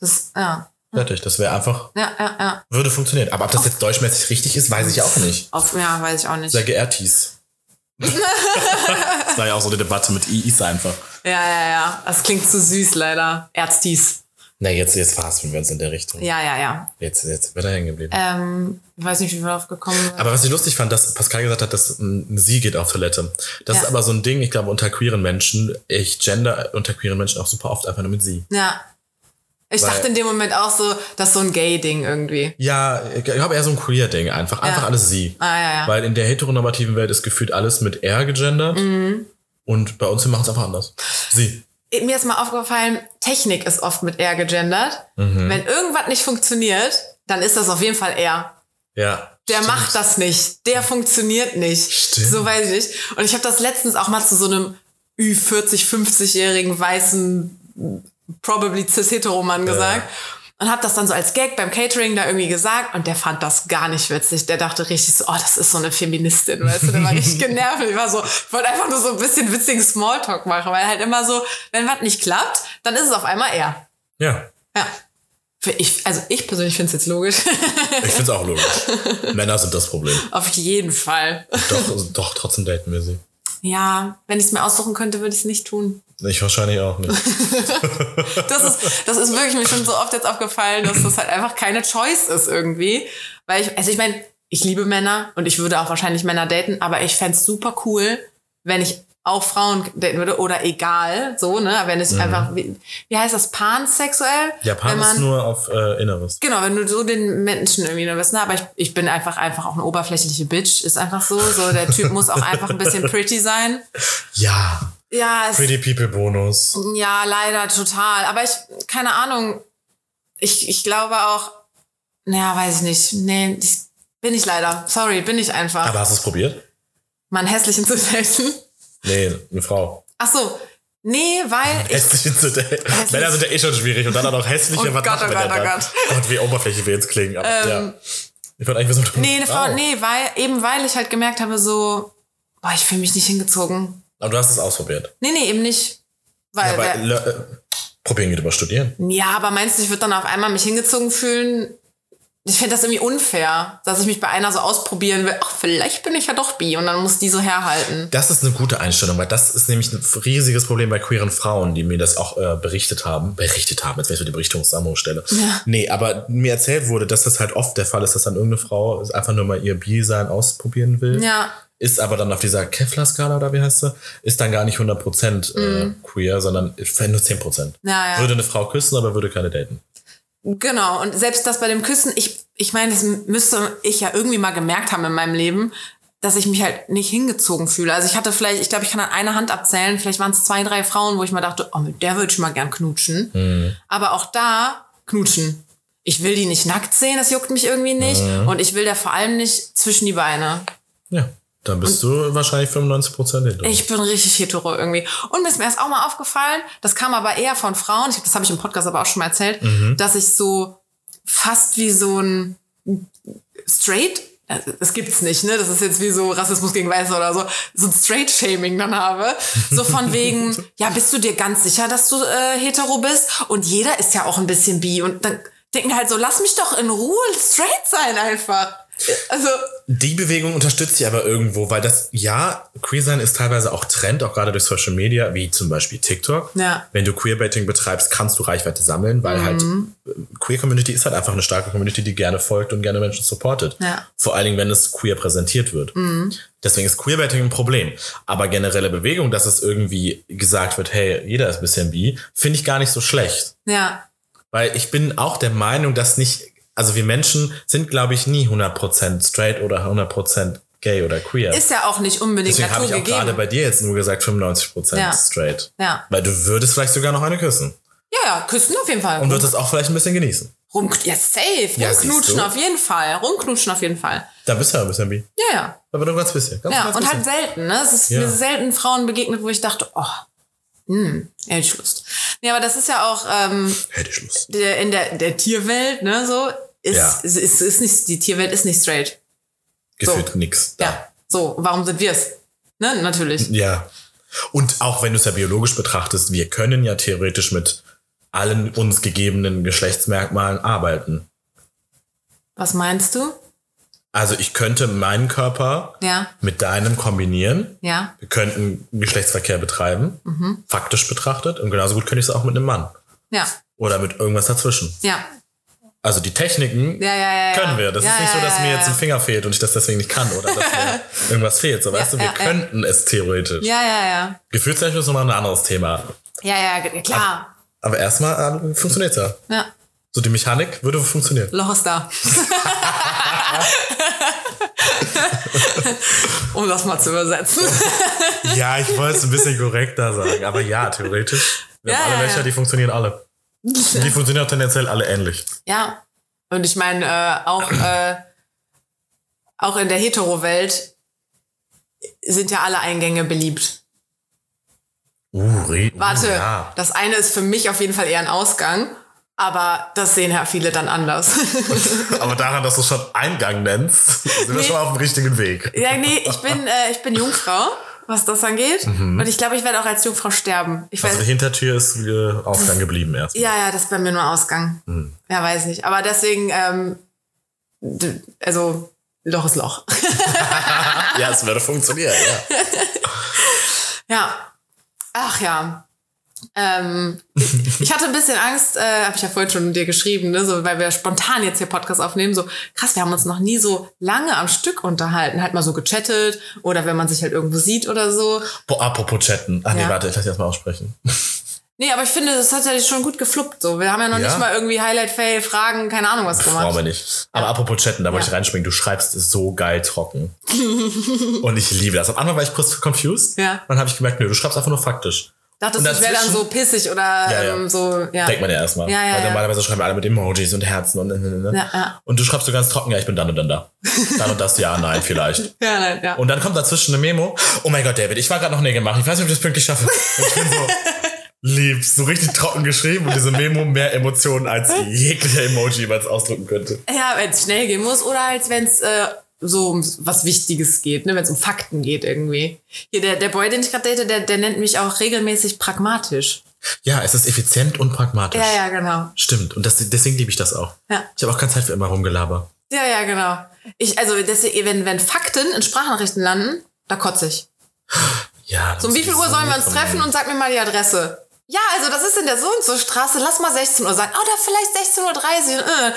Das, ja. Fertig. Das wäre einfach, Ja, ja, ja. würde funktionieren. Aber ob das jetzt deutschmäßig richtig ist, weiß ich auch nicht. Auf, ja, weiß ich auch nicht. Sehr geehrtis. (laughs) das war ja auch so eine Debatte mit IIs einfach. Ja, ja, ja. Das klingt zu süß, leider. Erzdies. Na, jetzt, jetzt verhaspeln wir uns in der Richtung. Ja, ja, ja. Jetzt, jetzt wird er hängen geblieben. Ähm, ich weiß nicht, wie wir darauf gekommen sind. Aber was ich lustig fand, dass Pascal gesagt hat, dass ein Sie geht auf Toilette. Das Ja. ist aber so ein Ding, ich glaube, unter queeren Menschen, ich gender unter queeren Menschen auch super oft einfach nur mit Sie. ja. Ich Weil- dachte in dem Moment auch so, das ist so ein Gay-Ding irgendwie. Ja, ich glaube eher so ein queer-Ding einfach. Einfach Ja. alles Sie. Ah, ja, ja. Weil in der heteronormativen Welt ist gefühlt alles mit er gegendert. Mhm. Und bei uns, wir machen es einfach anders. Sie. Mir ist mal aufgefallen, Technik ist oft mit er gegendert. Mhm. Wenn irgendwas nicht funktioniert, dann ist das auf jeden Fall er. Ja. Der Stimmt. macht das nicht. Der funktioniert nicht. Stimmt. So weiß ich. Und ich habe das letztens auch mal zu so einem Ü40, 50-jährigen weißen, probably cis-hetero-Mann gesagt. Und habe das dann so als Gag beim Catering da irgendwie gesagt und der fand das gar nicht witzig. Der dachte richtig so, oh, das ist so eine Feministin, weißt du, der war richtig (laughs) genervt. Ich war so, ich wollte einfach nur so ein bisschen witzigen Smalltalk machen, weil halt immer so, wenn was nicht klappt, dann ist es auf einmal er. Ja. Ja. Ich, also ich persönlich finde es jetzt logisch. (laughs) Ich finde es auch logisch. (laughs) Männer sind das Problem. auf jeden Fall. Doch, doch, trotzdem daten wir sie. Ja, wenn ich es mir aussuchen könnte, würde ich es nicht tun. Ich wahrscheinlich auch nicht. (laughs) Das ist, das ist wirklich mir schon so oft jetzt aufgefallen, dass das halt einfach keine Choice ist irgendwie. Weil ich, also ich meine, ich liebe Männer und ich würde auch wahrscheinlich Männer daten, aber ich fänd's super cool, wenn ich auch Frauen daten würde oder egal, so, ne? Wenn es einfach, wie, wie heißt das, pansexuell? Mhm. Japan wenn man, ist nur auf äh, Inneres. Genau, wenn du so den Menschen irgendwie nur bist, ne? Aber ich, ich bin einfach einfach auch eine oberflächliche Bitch, ist einfach so. So, der Typ muss auch einfach ein bisschen pretty sein. Ja. Ja, es, Pretty People Bonus. Ja, leider total. Aber ich, keine Ahnung. Ich, ich glaube auch, naja, weiß ich nicht. Nee, ich, Bin ich leider. Sorry, bin ich einfach. Aber hast du es probiert? Mann, hässlichen zu daten. Nee, eine Frau. Ach so. Nee, weil ich, Hässliche zu daten. Männer sind ja eh schon schwierig und dann auch noch hässliche. Oh was Gott, oh Gott, oh? Gott. Gott, wie oberflächlich wir jetzt klingen. Aber, ja. Ich wollte eigentlich wissen, nee, eine Frau, Oh. nee, weil, eben weil ich halt gemerkt habe, so, boah, ich fühle mich nicht hingezogen. Aber du hast es ausprobiert. Nee, nee, eben nicht. Weil, Ja, aber äh, probieren geht über Studieren. ja, aber meinst du, ich würde dann auf einmal mich hingezogen fühlen? Ich finde das irgendwie unfair, dass ich mich bei einer so ausprobieren will. Ach, vielleicht bin ich ja doch bi und dann muss die so herhalten. Das ist eine gute Einstellung, weil das ist nämlich ein riesiges Problem bei queeren Frauen, die mir das auch äh, berichtet haben. Berichtet haben, jetzt wenn ich so die Berichtungssammelstelle. Ja. Nee, aber mir erzählt wurde, dass das halt oft der Fall ist, dass dann irgendeine Frau einfach nur mal ihr Bi-Sein ausprobieren will. Ja, Ist aber dann auf dieser Kevlar-Skala oder wie heißt sie, ist dann gar nicht 100% äh, queer, sondern nur 10%. Mhm. Ja, ja. Würde eine Frau küssen, aber würde keine daten. Genau. Und selbst das bei dem Küssen, ich, ich meine, das müsste ich ja irgendwie mal gemerkt haben in meinem Leben, dass ich mich halt nicht hingezogen fühle. Also ich hatte vielleicht, ich glaube, ich kann an einer Hand abzählen, vielleicht waren es zwei, drei Frauen, wo ich mal dachte, oh, mit der würde ich mal gern knutschen. Aber auch da knutschen. Ich will die nicht nackt sehen, das juckt mich irgendwie nicht. Und ich will der vor allem nicht zwischen die Beine. Ja, dann bist du wahrscheinlich 95% hinter. Ich bin richtig hetero irgendwie. Und mir ist mir erst auch mal aufgefallen, das kam aber eher von Frauen, ich, das habe ich im Podcast aber auch schon mal erzählt, dass ich so fast wie so ein Straight, das gibt's nicht, ne? Das ist jetzt wie so Rassismus gegen Weiße oder so, so ein Straight-Shaming dann habe. So von (laughs) wegen, ja, bist du dir ganz sicher, dass du äh, hetero bist? Und jeder ist ja auch ein bisschen bi. Und dann denken halt so, lass mich doch in Ruhe straight sein einfach. Also, Die Bewegung unterstützt sie aber irgendwo, weil das, ja, Queer sein ist teilweise auch Trend, auch gerade durch Social Media, wie zum Beispiel TikTok. Ja. Wenn du Queerbaiting betreibst, kannst du Reichweite sammeln, weil halt Mhm. äh, Queer Community ist halt einfach eine starke Community, die gerne folgt und gerne Menschen supportet. Ja. Mhm. Vor allen Dingen, wenn es queer präsentiert wird. Deswegen ist Queerbaiting ein Problem. Aber generelle Bewegung, dass es irgendwie gesagt wird, hey, jeder ist ein bisschen bi, finde ich gar nicht so schlecht. ja, Weil ich bin auch der Meinung, dass nicht, also wir Menschen sind, glaube ich, nie 100% straight oder 100% gay oder queer. ist ja auch nicht unbedingt Deswegen habe ich auch gerade bei dir jetzt nur gesagt 95% Ja. straight. Ja. Weil du würdest vielleicht sogar noch eine küssen. Ja, ja, küssen auf jeden Fall. Und würdest es auch vielleicht ein bisschen genießen. Rum, ja, safe. Ja, Rumknutschen auf jeden Fall. Rumknutschen auf jeden Fall. Da bist du ja ein bisschen bi. Ja, ja. Aber nur ganz bisschen. Ganz, Ja, ganz und bisschen. halt selten, ne? Es ist Ja. mir selten Frauen begegnet, wo ich dachte, oh, hm, hätte ich Lust. Nee, aber das ist ja auch ähm, Hätte ich der, in der, der Tierwelt, ne, so, ist, Ja. ist, ist, ist nicht, die Tierwelt ist nicht straight. Gefühlt So. nix. Da. Ja. So, warum sind wir es? Ne, natürlich. Ja. Und auch wenn du es ja biologisch betrachtest, wir können ja theoretisch mit allen uns gegebenen Geschlechtsmerkmalen arbeiten. Was meinst du? Also ich könnte meinen Körper Ja, mit deinem kombinieren. ja, Wir könnten Geschlechtsverkehr betreiben, Mhm. faktisch betrachtet. Und genauso gut könnte ich es auch mit einem Mann. ja, Oder mit irgendwas dazwischen. ja. Also die Techniken Ja, ja, können wir. Das ist nicht so, dass mir jetzt ein Finger fehlt und ich das deswegen nicht kann oder dass mir (laughs) irgendwas fehlt. So, weißt du, wir könnten es theoretisch. Ja, ja, ja. Gefühlstechnisch ist nochmal ein anderes Thema. Ja, ja, klar. Aber erstmal äh, funktioniert ja. Ja. So die Mechanik würde funktionieren. Loch ist da. (laughs) um das mal zu übersetzen. Ja, ich wollte es ein bisschen korrekter sagen. Aber ja, theoretisch. Wir Ja, haben alle ja, Löcher, ja. die funktionieren alle. Die (laughs) funktionieren auch tendenziell alle ähnlich. ja. Und ich meine, äh, auch, äh, auch in der Hetero-Welt sind ja alle Eingänge beliebt. Uh, Warte, Uh, das eine ist für mich auf jeden Fall eher ein Ausgang, aber das sehen ja viele dann anders. (laughs) Aber daran, dass du schon Eingang nennst, sind wir Nee. schon mal auf dem richtigen Weg. ja, nee, ich bin, äh, ich bin Jungfrau, was das angeht. Und ich glaube, ich werde auch als Jungfrau sterben. Ich Also die Hintertür ist äh, Ausgang geblieben erst. Ja, ja, das ist bei mir nur Ausgang. Hm. Ja, weiß nicht. Aber deswegen, ähm, also Loch ist Loch. (laughs) Ja, es würde funktionieren, ja. (laughs) ja. Ach ja. Ähm, ich, hatte ein bisschen Angst, äh, habe ich ja vorhin schon dir geschrieben, ne, so, weil wir spontan jetzt hier Podcast aufnehmen. So krass, wir haben uns noch nie so lange am Stück unterhalten, halt mal so gechattet oder wenn man sich halt irgendwo sieht oder so. Boah, apropos chatten. Ach nee, Ja. warte, ich lass dich erstmal aussprechen. (laughs) Nee, aber ich finde, das hat ja schon gut gefluppt. So, wir haben ja noch Ja. nicht mal irgendwie Highlight, Fail, Fragen, keine Ahnung was gemacht. Brauchen wir nicht. Aber apropos chatten, da wollte Ja. ich reinspringen. Du schreibst so geil trocken. Und ich liebe das. Am Anfang war ich kurz confused. Ja. Dann habe ich gemerkt, nö, du schreibst einfach nur faktisch. Dachtest du, ich wäre dann so pissig oder Ja, ja. ähm, so, ja. Denkt man ja erstmal. Ja, ja, Weil normalerweise schreiben alle mit Emojis und Herzen und ne, Ja, ja. Und du schreibst so ganz trocken, ja, ich bin dann und dann da. Dann und das, ja, nein, vielleicht. (laughs) Ja, nein, ja. Und dann kommt dazwischen eine Memo. Oh mein Gott, David, ich war gerade noch Nägel machen. Ich weiß nicht, ob ich das pünktlich schaffe. Und ich bin so (laughs) lieb, so richtig trocken geschrieben und diese Memo mehr Emotionen als (laughs) jeglicher Emoji jemals ausdrücken könnte. Ja, wenn es schnell gehen muss oder als wenn es äh, so um was Wichtiges geht, ne? wenn es um Fakten geht irgendwie. Hier, der, der Boy, den ich gerade date, der, der nennt mich auch regelmäßig pragmatisch. Ja, es ist effizient und pragmatisch. Ja, ja, genau. Stimmt. Und das, deswegen liebe ich das auch. Ja. Ich habe auch keine Zeit für immer rumgelaber. Ja, ja, genau. Ich, also, deswegen, wenn, wenn Fakten in Sprachnachrichten landen, da kotze ich. Ja. So, um wie viel Uhr sollen wir uns treffen und sag mir mal die Adresse? Ja, also das ist in der so und so Straße, lass mal 16 Uhr sein. Oder vielleicht 16.30 Uhr. Äh.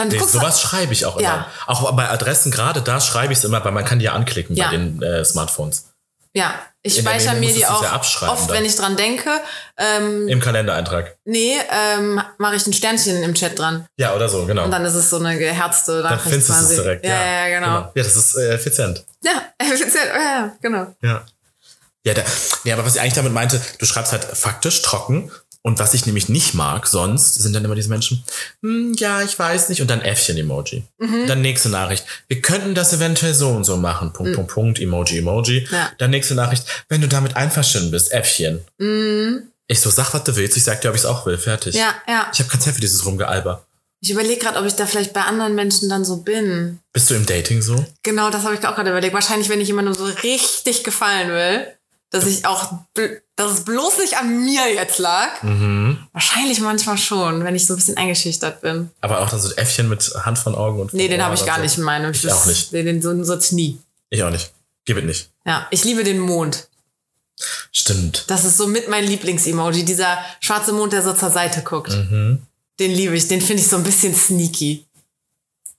Dann Nee, sowas schreibe ich auch immer. Ja. Auch bei Adressen, gerade da schreibe ich es immer, weil man kann die ja anklicken Ja. bei den äh, Smartphones. Ja, ich In speichere mir die auch ja oft, dann. wenn ich dran denke. Ähm, Im Kalendereintrag. nee, ähm, mache ich ein Sternchen im Chat dran. Ja, oder so, genau. Und dann ist es so eine geherzte Dann Nachricht findest du es direkt. Ja, ja, ja, genau. Ja, das ist äh, effizient. Ja, (laughs) effizient. Ja, ja, genau. Ja. Ja, da, ja, aber was ich eigentlich damit meinte, du schreibst halt faktisch trocken. Und was ich nämlich nicht mag, sonst sind dann immer diese Menschen, hm, ja, ich weiß nicht, und dann Äffchen-Emoji. Mhm. Dann nächste Nachricht, wir könnten das eventuell so und so machen, Punkt, Punkt, Punkt, Emoji, Emoji. Mhm. Ja. Dann nächste Nachricht, wenn du damit einverstanden bist, Äffchen. Ich so, sag, was du willst, ich sag dir, ob ich es auch will, fertig. Mhm. Ja, ja. Ich habe keine Zeit für dieses Rumgealber. Ich überlege gerade, ob ich da vielleicht bei anderen Menschen dann so bin. Bist du im Dating so? Genau, das habe ich auch gerade überlegt. Wahrscheinlich, wenn ich jemandem so richtig gefallen will, dass ich auch, dass es bloß nicht an mir jetzt lag. Wahrscheinlich manchmal schon, wenn ich so ein bisschen eingeschüchtert bin. Aber auch dann so Äffchen mit Hand von Augen und Nee, den habe ich gar so. nicht in meinem. Ich Das- auch nicht. Den, den so, so nie. Ich auch nicht. Gib es nicht. Ja, ich liebe den Mond. Stimmt. Das ist so mit mein Lieblings-Emoji. Dieser schwarze Mond, der so zur Seite guckt. Mhm. Den liebe ich. Den finde ich so ein bisschen sneaky.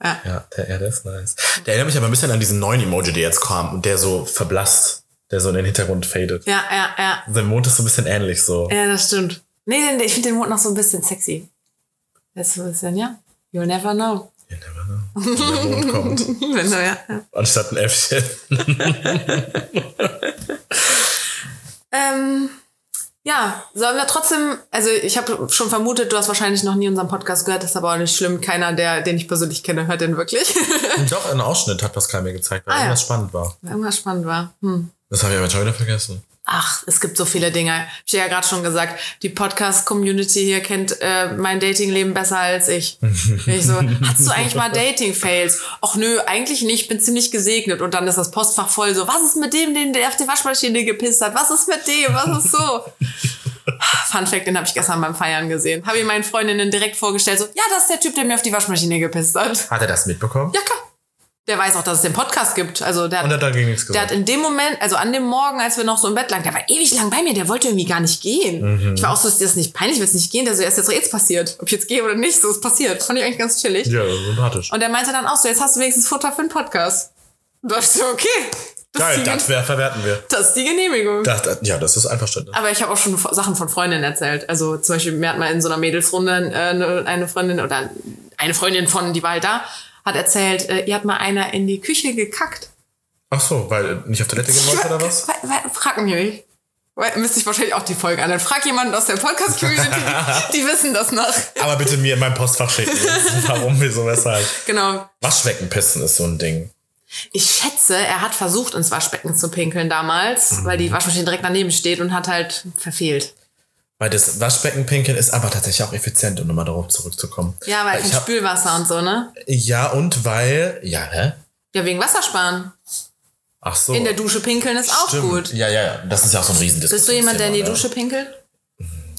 Ja. Ja, der, ja, der ist nice. Der erinnert mich aber ein bisschen an diesen neuen Emoji, der jetzt kam und der so verblasst, der so in den Hintergrund fadet. Ja, ja, ja. Der Mond ist so ein bisschen ähnlich so. Ja, das stimmt. Nee, ich finde den Mond noch so ein bisschen sexy. Das ist so ein bisschen, ja. You'll never know. You never know. Wenn der Mond kommt. (laughs) Wenn du, ja. ja. Anstatt ein Äffchen. (laughs) Ähm, ja, sollen wir trotzdem, also ich habe schon vermutet, du hast wahrscheinlich noch nie unseren Podcast gehört, das ist aber auch nicht schlimm. Keiner, der, den ich persönlich kenne, hört den wirklich. (laughs) Doch, ein Ausschnitt hat Pascal mir gezeigt, weil Ah, ja. irgendwas spannend war. Irgendwas spannend war. Hm. Das habe ich aber schon wieder vergessen. Ach, es gibt so viele Dinge. Ich habe ja gerade schon gesagt, die Podcast-Community hier kennt äh, mein Datingleben besser als ich. (laughs) ich so, hast du eigentlich mal Dating-Fails? Ach nö, eigentlich nicht, bin ziemlich gesegnet. Und dann ist das Postfach voll so, was ist mit dem, den der auf die Waschmaschine gepisst hat? Was ist mit dem? Was ist so? (laughs) Fun Fact, den habe ich gestern beim Feiern gesehen. Habe ich meinen Freundinnen direkt vorgestellt, so, ja, das ist der Typ, der mir auf die Waschmaschine gepisst hat. Hat er das mitbekommen? Ja, klar. Der weiß auch, dass es den Podcast gibt. Also der, Und hat dagegen nichts der hat gesagt. in dem Moment, also an dem Morgen, als wir noch so im Bett lagen, der war ewig lang bei mir, der wollte irgendwie gar nicht gehen. Ich war auch so, ist das nicht peinlich, wird es nicht gehen? Der so, er ist jetzt jetzt passiert. Ob ich jetzt gehe oder nicht, so ist passiert. Fand ich eigentlich ganz chillig. Ja, sympathisch. Und er meinte dann auch so, jetzt hast du wenigstens Futter für einen Podcast. Und da ich so, okay. Das, Geil, das wär, verwerten wir. das ist die Genehmigung. Das, das, ja, das ist Einverständnis. Aber ich habe auch schon Sachen von Freundinnen erzählt. Also zum Beispiel, mir hat mal in so einer Mädelsrunde äh, eine- eine Freundin oder eine Freundin von, die war halt da, hat erzählt, äh, ihr hat mal einer in die Küche gekackt. Ach so, weil er nicht auf Toilette gehen wollte oder was? Wa- wa- Frag mich nicht. Müsste ich wahrscheinlich auch die Folge an. Dann frag jemanden aus der Podcast-Community, (laughs) die, wissen das noch. Aber bitte mir in mein Postfach schicken. (laughs) Warum, wieso, weshalb? Genau. Waschbecken pissen ist so ein Ding. Ich schätze, er hat versucht, ins Waschbecken zu pinkeln damals, weil die Waschmaschine direkt daneben steht und hat halt verfehlt. Weil das Waschbeckenpinkeln ist aber tatsächlich auch effizient, um nochmal darauf zurückzukommen. Ja, weil ich kein hab, Spülwasser und so, ne? Ja, und weil. Ja, hä? Ja, wegen Wassersparen. Ach so. In der Dusche pinkeln ist auch Stimmt. gut. Ja, ja, ja. Das ist ja auch so ein Riesendiskussion. Bist du jemand, der in die Dusche pinkelt?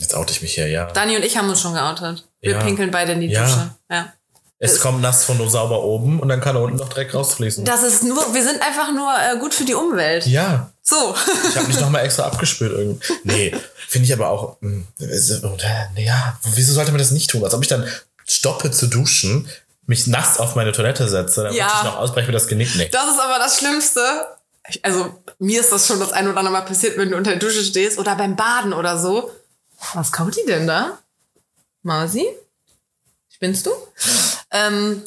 Jetzt oute ich mich hier, ja. Dani und ich haben uns schon geoutet. Wir Ja. pinkeln beide in die Ja. Dusche. Ja. Es kommt nass von nur sauber oben und dann kann da unten noch Dreck rausfließen. Das ist nur, wir sind einfach nur äh, gut für die Umwelt. Ja. So. Ich habe mich nochmal extra abgespült irgendwie. (laughs) Nee, finde ich aber auch. mh, äh, Ja, wieso sollte man das nicht tun? Als ob ich dann stoppe zu duschen, mich nass auf meine Toilette setze, dann Ja. ich noch ausbreche mir das Genick. Nee. Das ist aber das Schlimmste. Also, mir ist das schon das ein oder andere Mal passiert, wenn du unter der Dusche stehst oder beim Baden oder so. Was kaut die denn da? Mausi? Spinnst du? Ähm,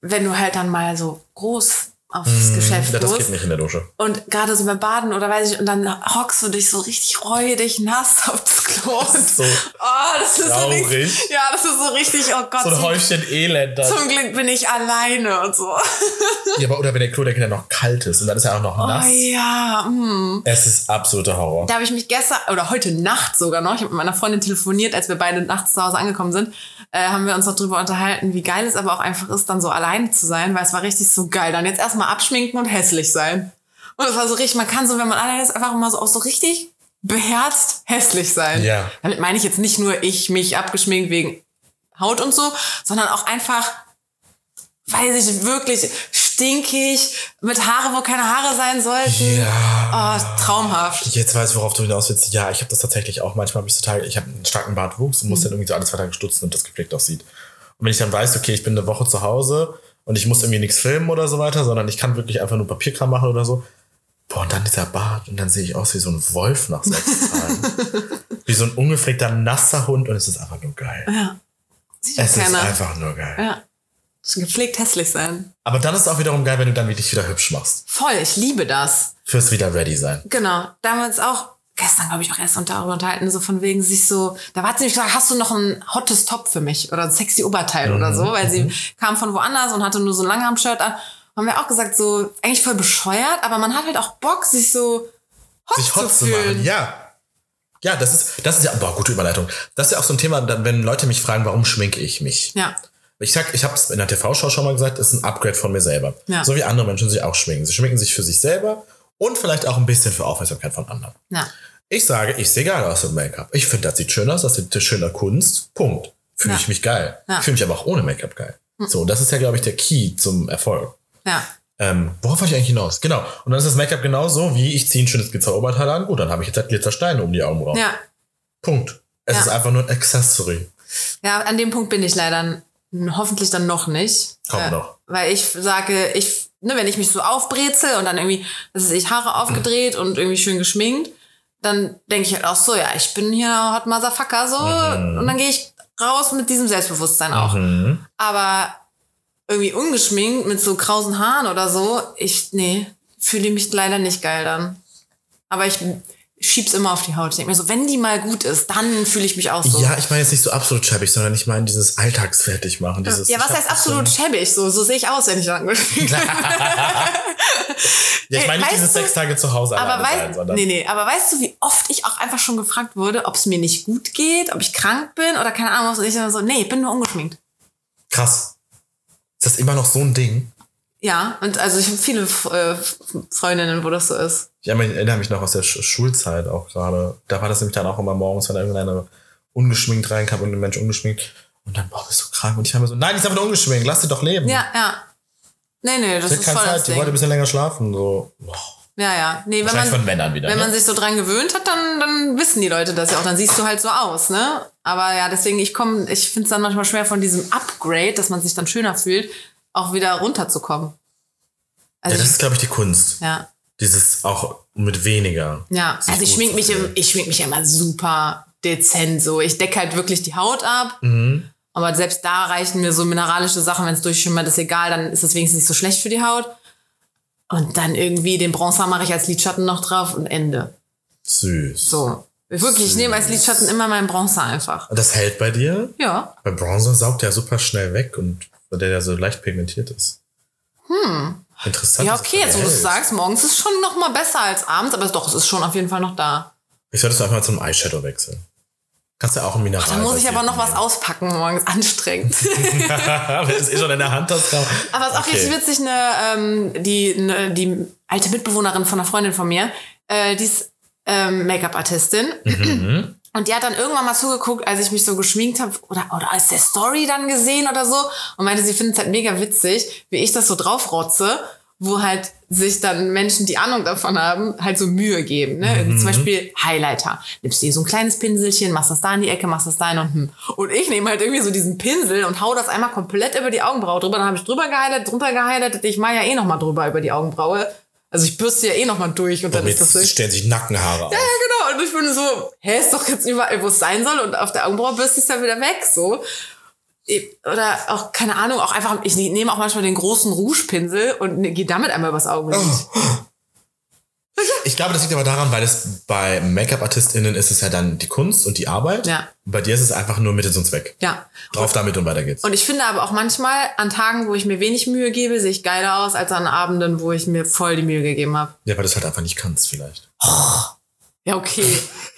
wenn du halt dann mal so groß aufs Geschäft Ja, das los. geht nicht in der Dusche. Und gerade so beim Baden oder weiß ich, und dann hockst du dich so richtig räudig nass (laughs) auf das Klo. Und, so oh, das ist so traurig. richtig, Ja, das ist so richtig, oh Gott. So ein Häufchen Elend. Dann. zum Glück bin ich alleine und so. Ja, aber oder wenn der Klodeckel dann noch kalt ist und dann ist er auch noch nass. Oh ja, mm. Es ist absoluter Horror. Da habe ich mich gestern oder heute Nacht sogar noch, ich habe mit meiner Freundin telefoniert, als wir beide nachts zu Hause angekommen sind, äh, haben wir uns noch drüber unterhalten, wie geil es aber auch einfach ist, dann so alleine zu sein, weil es war richtig so geil. Dann jetzt erstmal abschminken und hässlich sein. Und es war so richtig, man kann so, wenn man alleine ist, einfach mal so auch so richtig beherzt hässlich sein. Ja. Damit meine ich jetzt nicht nur ich mich abgeschminkt wegen Haut und so, sondern auch einfach weiß ich, wirklich stinkig, mit Haare, wo keine Haare sein sollten. Ja. Oh, traumhaft. Jetzt weiß ich, worauf du hinaus willst. Ja, ich habe das tatsächlich auch. Manchmal habe ich total, ich habe einen starken Bartwuchs und muss dann irgendwie so alle zwei Tage stutzen und das gepflegt aussieht. Und wenn ich dann weiß, okay, ich bin eine Woche zu Hause und ich muss irgendwie nichts filmen oder so weiter, sondern ich kann wirklich einfach nur Papierkram machen oder so. Boah, und dann dieser Bart und dann sehe ich aus wie so ein Wolf nach sechs Tagen. (laughs) wie so ein ungepflegter, nasser Hund und es ist einfach nur geil. Ja. Sieht Es ist einfach nur geil. Ja. Gepflegt hässlich sein. Aber dann ist es auch wiederum geil, wenn du dann dich wieder hübsch machst. Voll, ich liebe das. Fürs wieder ready sein. Genau. Damals auch, gestern glaube ich auch erst darüber unterhalten, so von wegen sich so, da war sie nämlich gesagt, hast du noch ein hottes Top für mich oder ein sexy Oberteil oder so, weil sie kam von woanders und hatte nur so ein Langhaar-Shirt an. Haben wir auch gesagt, so, eigentlich voll bescheuert, aber man hat halt auch Bock, sich so hot, sich hot zu zu fühlen. machen. Ja. Ja, das ist, das ist ja, boah, gute Überleitung. Das ist ja auch so ein Thema, wenn Leute mich fragen, warum schminke ich mich? Ja. Ich sag, ich habe es in der TV-Show schon mal gesagt, ist ein Upgrade von mir selber. Ja. So wie andere Menschen sich auch schminken. Sie schminken sich für sich selber und vielleicht auch ein bisschen für Aufmerksamkeit von anderen. Ja. Ich sage, ich sehe geil aus mit Make-up. Ich finde, das sieht schön aus, das sieht schöner Kunst. Punkt. Fühle Ja. ich mich geil. Ja. Ich fühle mich aber auch ohne Make-up geil. So, und das ist ja, glaube ich, der Key zum Erfolg. Ja. Ähm, worauf wollte ich eigentlich hinaus? Genau. Und dann ist das Make-up genauso wie ich ziehe ein schönes Glitzeroberteil an. Gut, dann habe ich jetzt halt Glitzersteine um die Augenbrauen. Ja. Punkt. Es Ja. ist einfach nur ein Accessory. Ja, an dem Punkt bin ich leider hoffentlich dann noch nicht. Äh, Kommt noch. Weil ich sage, ich, ne, wenn ich mich so aufbrezel und dann irgendwie, das ist ich Haare aufgedreht und irgendwie schön geschminkt, dann denke ich halt auch so, ja, ich bin hier Hot Motherfucker so Mhm. und dann gehe ich raus mit diesem Selbstbewusstsein auch. Aber irgendwie ungeschminkt mit so krausen Haaren oder so, ich, nee, fühle mich leider nicht geil dann. Aber ich schieb's immer auf die Haut. Ich denke mir so, wenn die mal gut ist, dann fühle ich mich auch so. Ja, ich meine jetzt nicht so absolut schäbig, sondern ich meine dieses Alltagsfertig machen. Dieses, Ja, was heißt absolut so- schäbig? So, so sehe ich aus, wenn ich dann angeschminkt bin. (laughs) Ja, ich meine nicht dieses du- sechs Tage zu Hause Aber alleine sein, nee, nee, aber weißt du, wie oft ich auch einfach schon gefragt wurde, ob es mir nicht gut geht, ob ich krank bin oder keine Ahnung was. Und ich dann so, nee, ich bin nur ungeschminkt. krass. Ist das immer noch so ein Ding? Ja, und also ich habe viele äh, Freundinnen, wo das so ist. Ich erinnere mich noch aus der Sch Schulzeit auch gerade. Da war das nämlich dann auch immer morgens, wenn da irgendeine ungeschminkt reinkam, irgendein Mensch ungeschminkt. Und dann, boah, bist du krank? Und ich habe mir so, nein, die ist einfach nur ungeschminkt, lass sie doch leben. Ja, ja. Nee, nee, das Die hat ist keine voll das Zeit, die Ding. wollte ein bisschen länger schlafen. So. Boah. Ja, ja. Nee, wenn man, von Männern wieder. wenn ne? man sich so dran gewöhnt hat, dann, dann wissen die Leute das ja auch. Dann siehst du halt so aus, ne? Aber ja, deswegen, ich komme, ich finde es dann manchmal schwer von diesem Upgrade, dass man sich dann schöner fühlt, auch wieder runterzukommen. ja, Also das ich, ist, glaube ich, die Kunst. ja. Dieses auch mit weniger. Ja, also ich schmink mich, im, ich schmink mich ja immer super dezent so. Ich decke halt wirklich die Haut ab. Mhm. Aber selbst da reichen mir so mineralische Sachen, wenn es durchschimmert, ist egal, dann ist es wenigstens nicht so schlecht für die Haut. Und dann irgendwie den Bronzer mache ich als Lidschatten noch drauf und Ende. Süß. So. Wirklich, ich nehme als Lidschatten immer meinen Bronzer einfach. Und das hält bei dir? Ja. Bei Bronzer saugt der super schnell weg und weil der ja so leicht pigmentiert ist. Hm. Interessant. Ja, es okay, jetzt wo du es sagst, morgens ist schon noch mal besser als abends, aber doch, es ist schon auf jeden Fall noch da. Ich solltest du einfach mal zum Eyeshadow wechseln. Kannst ja auch ein Mineral. Da muss ich aber noch was auspacken morgens, anstrengend. Wenn es eh (laughs) schon in der Hand hast. Kann Aber es ist auch Okay. richtig witzig, eine, ähm, die, eine, die alte Mitbewohnerin von einer Freundin von mir, äh, die ist ähm, Make-up-Artistin. Mhm. Und die hat dann irgendwann mal zugeguckt, als ich mich so geschminkt habe oder, oder als der Story dann gesehen oder so und meinte, sie findet es halt mega witzig, wie ich das so draufrotze, wo halt sich dann Menschen, die Ahnung davon haben, halt so Mühe geben. Ne? Mhm. Zum Beispiel Highlighter. Nimmst du dir so ein kleines Pinselchen, machst das da in die Ecke, machst das da hin und hm. Und ich nehme halt irgendwie so diesen Pinsel und hau das einmal komplett über die Augenbraue drüber. Dann habe ich drüber gehighlightet, drunter gehighlightet. Ich mache ja eh noch mal drüber über die Augenbraue. Also ich bürste ja eh noch mal durch und dann Und ist das so. stellen sich Nackenhaare auf. Ja, genau. Und ich bin so, hä, ist doch jetzt überall, wo es sein soll. Und auf der Augenbraue bürste ich es dann wieder weg, so. oder auch, keine Ahnung, auch einfach, ich nehme auch manchmal den großen Rougepinsel und gehe damit einmal übers Augenlid. Oh. Ich glaube, das liegt aber daran, weil es bei Make-up-ArtistInnen ist es ja dann die Kunst und die Arbeit. Ja. Bei dir ist es einfach nur Mittel zum Zweck. Ja. Drauf damit und weiter geht's. Und ich finde aber auch manchmal, an Tagen, wo ich mir wenig Mühe gebe, sehe ich geiler aus, als an Abenden, wo ich mir voll die Mühe gegeben habe. Ja, weil du es halt einfach nicht kannst, vielleicht. Ja, okay.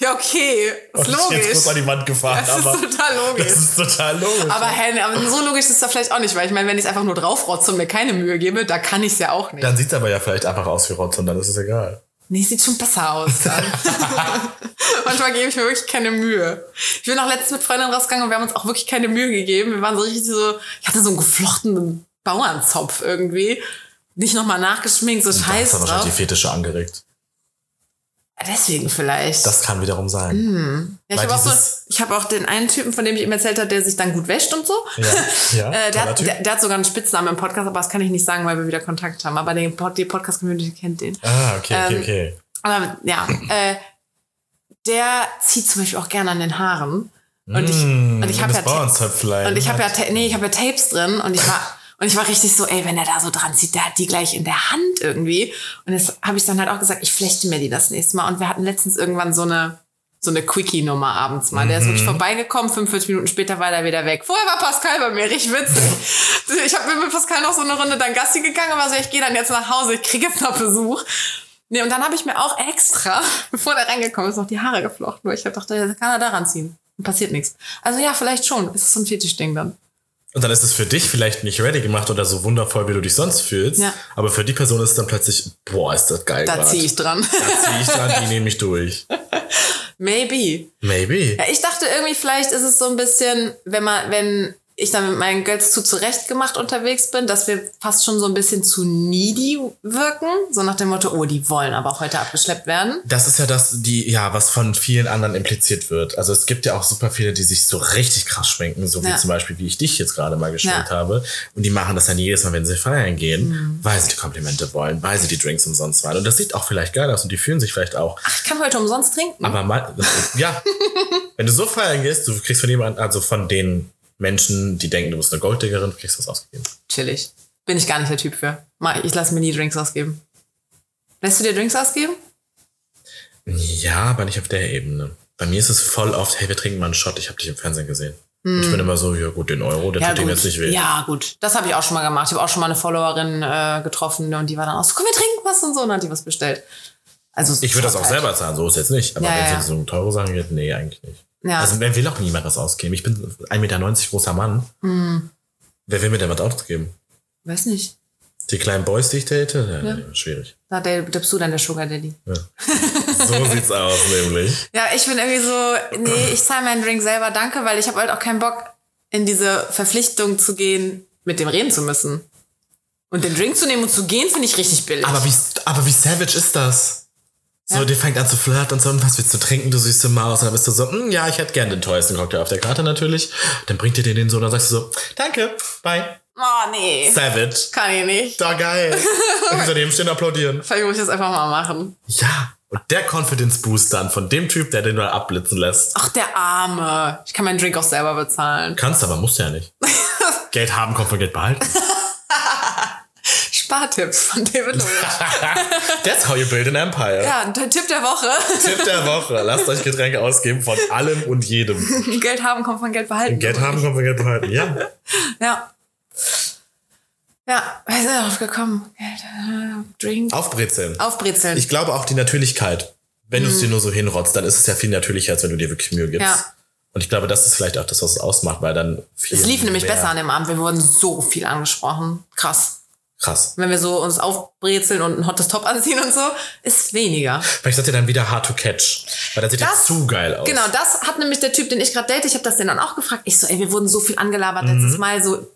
Ja, okay. (laughs) Ist Und ich bin jetzt kurz logisch. an die Wand gefahren, Das ist aber total logisch. das ist total logisch. Aber, hä, aber so logisch ist das vielleicht auch nicht, weil ich meine, wenn ich es einfach nur draufrotze und mir keine Mühe gebe, da kann ich es ja auch nicht. dann sieht's aber ja vielleicht einfach aus wie Rotz und dann ist es egal. Nee, sieht schon besser aus. (laughs) Manchmal gebe ich mir wirklich keine Mühe. Ich bin auch letztens mit Freundinnen rausgegangen und wir haben uns auch wirklich keine Mühe gegeben. Wir waren so richtig so, ich hatte so einen geflochtenen Bauernzopf irgendwie. Nicht nochmal nachgeschminkt, so Da scheiß hast du wahrscheinlich die. Fetische angeregt. Deswegen vielleicht. Das kann wiederum sein. ja, ich habe auch, so, ich hab auch den einen Typen, von dem ich ihm erzählt habe, der sich dann gut wäscht und so. Ja, ja (laughs) Äh, der, hat, der, der hat sogar einen Spitznamen im Podcast, aber das kann ich nicht sagen, weil wir wieder Kontakt haben. Aber den, die Podcast-Community kennt den. ah, okay, okay, ähm, okay. Aber ja, äh, der zieht zum Beispiel auch gerne an den Haaren. Und ich, Mm, und ich habe ja, Ta- Bauernzöpflein und ich habe ja, nee, ich habe ja Tapes drin und ich war (laughs) und ich war richtig so, ey, wenn er da so dran zieht, der hat die gleich in der Hand irgendwie. Und das habe ich dann halt auch gesagt, ich flechte mir die das nächste Mal. Und wir hatten letztens irgendwann so eine so eine Quickie-Nummer abends mal. Der ist Mhm. wirklich vorbeigekommen, 45 Minuten später war er wieder weg. Vorher war Pascal bei mir, richtig witzig. (laughs) Ich habe mit Pascal noch so eine Runde dann Gassi gegangen war so, ich gehe dann jetzt nach Hause, ich kriege jetzt noch Besuch. Nee, und dann habe ich mir auch extra, (laughs) bevor der reingekommen ist, noch die Haare geflochten, weil ich dachte, jetzt kann er daran ziehen. Und passiert nichts. Also ja, vielleicht schon. Es ist so ein Fetischding dann. Und dann ist es für dich vielleicht nicht ready gemacht oder so wundervoll, wie du dich sonst fühlst. Ja. Aber für die Person ist es dann plötzlich, boah, ist das geil. Da ziehe ich dran. Da zieh ich dran, die nehme ich durch. (laughs) Maybe. Maybe. Ja, ich dachte irgendwie, vielleicht ist es so ein bisschen, wenn man, wenn ich dann mit meinen Girls zu zurechtgemacht unterwegs bin, dass wir fast schon so ein bisschen zu needy wirken. So nach dem Motto, oh, die wollen aber auch heute abgeschleppt werden. Das ist ja das, die, ja, was von vielen anderen impliziert wird. Also es gibt ja auch super viele, die sich so richtig krass schminken, so wie Ja. zum Beispiel, wie ich dich jetzt gerade mal geschminkt Ja. habe. Und die machen das dann jedes Mal, wenn sie feiern gehen, weil sie die Komplimente wollen, weil sie die Drinks umsonst wollen. Und das sieht auch vielleicht geil aus und die fühlen sich vielleicht auch. Ach, ich kann heute umsonst trinken. Aber mal, ja, (laughs) wenn du so feiern gehst, du kriegst von jemandem, also von den Menschen, die denken, du bist eine Golddiggerin, kriegst du das ausgegeben. Chillig. Bin ich gar nicht der Typ für. Ich lasse mir nie Drinks ausgeben. Lässt du dir Drinks ausgeben? Ja, aber nicht auf der Ebene. Bei mir ist es voll oft, hey, wir trinken mal einen Shot, ich habe dich im Fernsehen gesehen. Und ich bin immer so, ja gut, den Euro, der tut ihm jetzt nicht weh. Hm. Ja, gut. Das habe ich auch schon mal gemacht. Ich habe auch schon mal eine Followerin äh, getroffen und die war dann auch so, komm, wir trinken was und so und dann hat die was bestellt. Also Ich würde das auch halt. selber zahlen, so ist jetzt nicht. Aber Ja, wenn es ja, um teure Sachen geht, nee, eigentlich nicht. Ja. Also wer will auch niemand was ausgeben? Ich bin 1,90 Meter großer Mann. Hm. Wer will mir denn was ausgeben? Weiß nicht. Die kleinen Boys, die ich date? Ja, nee, schwierig. Da da bist du dann der Sugar Daddy. Ja. So sieht's aus, nämlich. (laughs) Ja, ich bin irgendwie so, nee, ich zahle meinen Drink selber, danke, weil ich habe halt auch keinen Bock, in diese Verpflichtung zu gehen, mit dem reden zu müssen. Und den Drink zu nehmen und zu gehen, finde ich richtig billig. Aber wie, aber wie savage ist das? So, der fängt an zu flirten und so, und was willst du trinken, du süße Maus? Und dann bist du so, "Mm, ja, ich hätte gern den teuersten Cocktail auf der Karte natürlich. Dann bringt ihr dir den so, und dann sagst du so, danke, bye. oh, nee. Savage. Kann ich nicht. Da geil. (laughs) Hinter dem stehen applaudieren. Vielleicht muss ich das einfach mal machen. Ja. Und der Confidence Boost dann von dem Typ, der den mal abblitzen lässt. Ach, der Arme. Ich kann meinen Drink auch selber bezahlen. Kannst aber, musst ja nicht. (laughs) Geld haben, kommt von Geld behalten. (laughs) Spartipp von David Lowry. (laughs) That's how you build an empire. ja, der Tipp der Woche. Tipp der Woche. Lasst euch Getränke ausgeben von allem und jedem. Geld haben kommt von Geld behalten. Geld haben, kommt von Geld behalten. Ja. (laughs) Ja. Ja, wer ist darauf gekommen? Geld, äh, Drink. Aufbrezeln. Aufbrezeln. Ich glaube auch die Natürlichkeit. Wenn du es dir nur so hinrotzt, dann ist es ja viel natürlicher, als wenn du dir wirklich Mühe gibst. Mhm. Ja. Und ich glaube, das ist vielleicht auch das, was es ausmacht, weil dann viel. es lief nämlich besser an dem Abend. Wir wurden so viel angesprochen. Krass. Krass. Wenn wir so uns aufbrezeln und ein hottes Top anziehen und so, ist weniger. Vielleicht seid ihr dann wieder hard to catch. Weil das sieht Das- jetzt zu geil aus. Genau, das hat nämlich der Typ, den ich gerade date, ich habe das den dann auch gefragt. Ich so, ey, wir wurden so viel angelabert letztes Mal, so,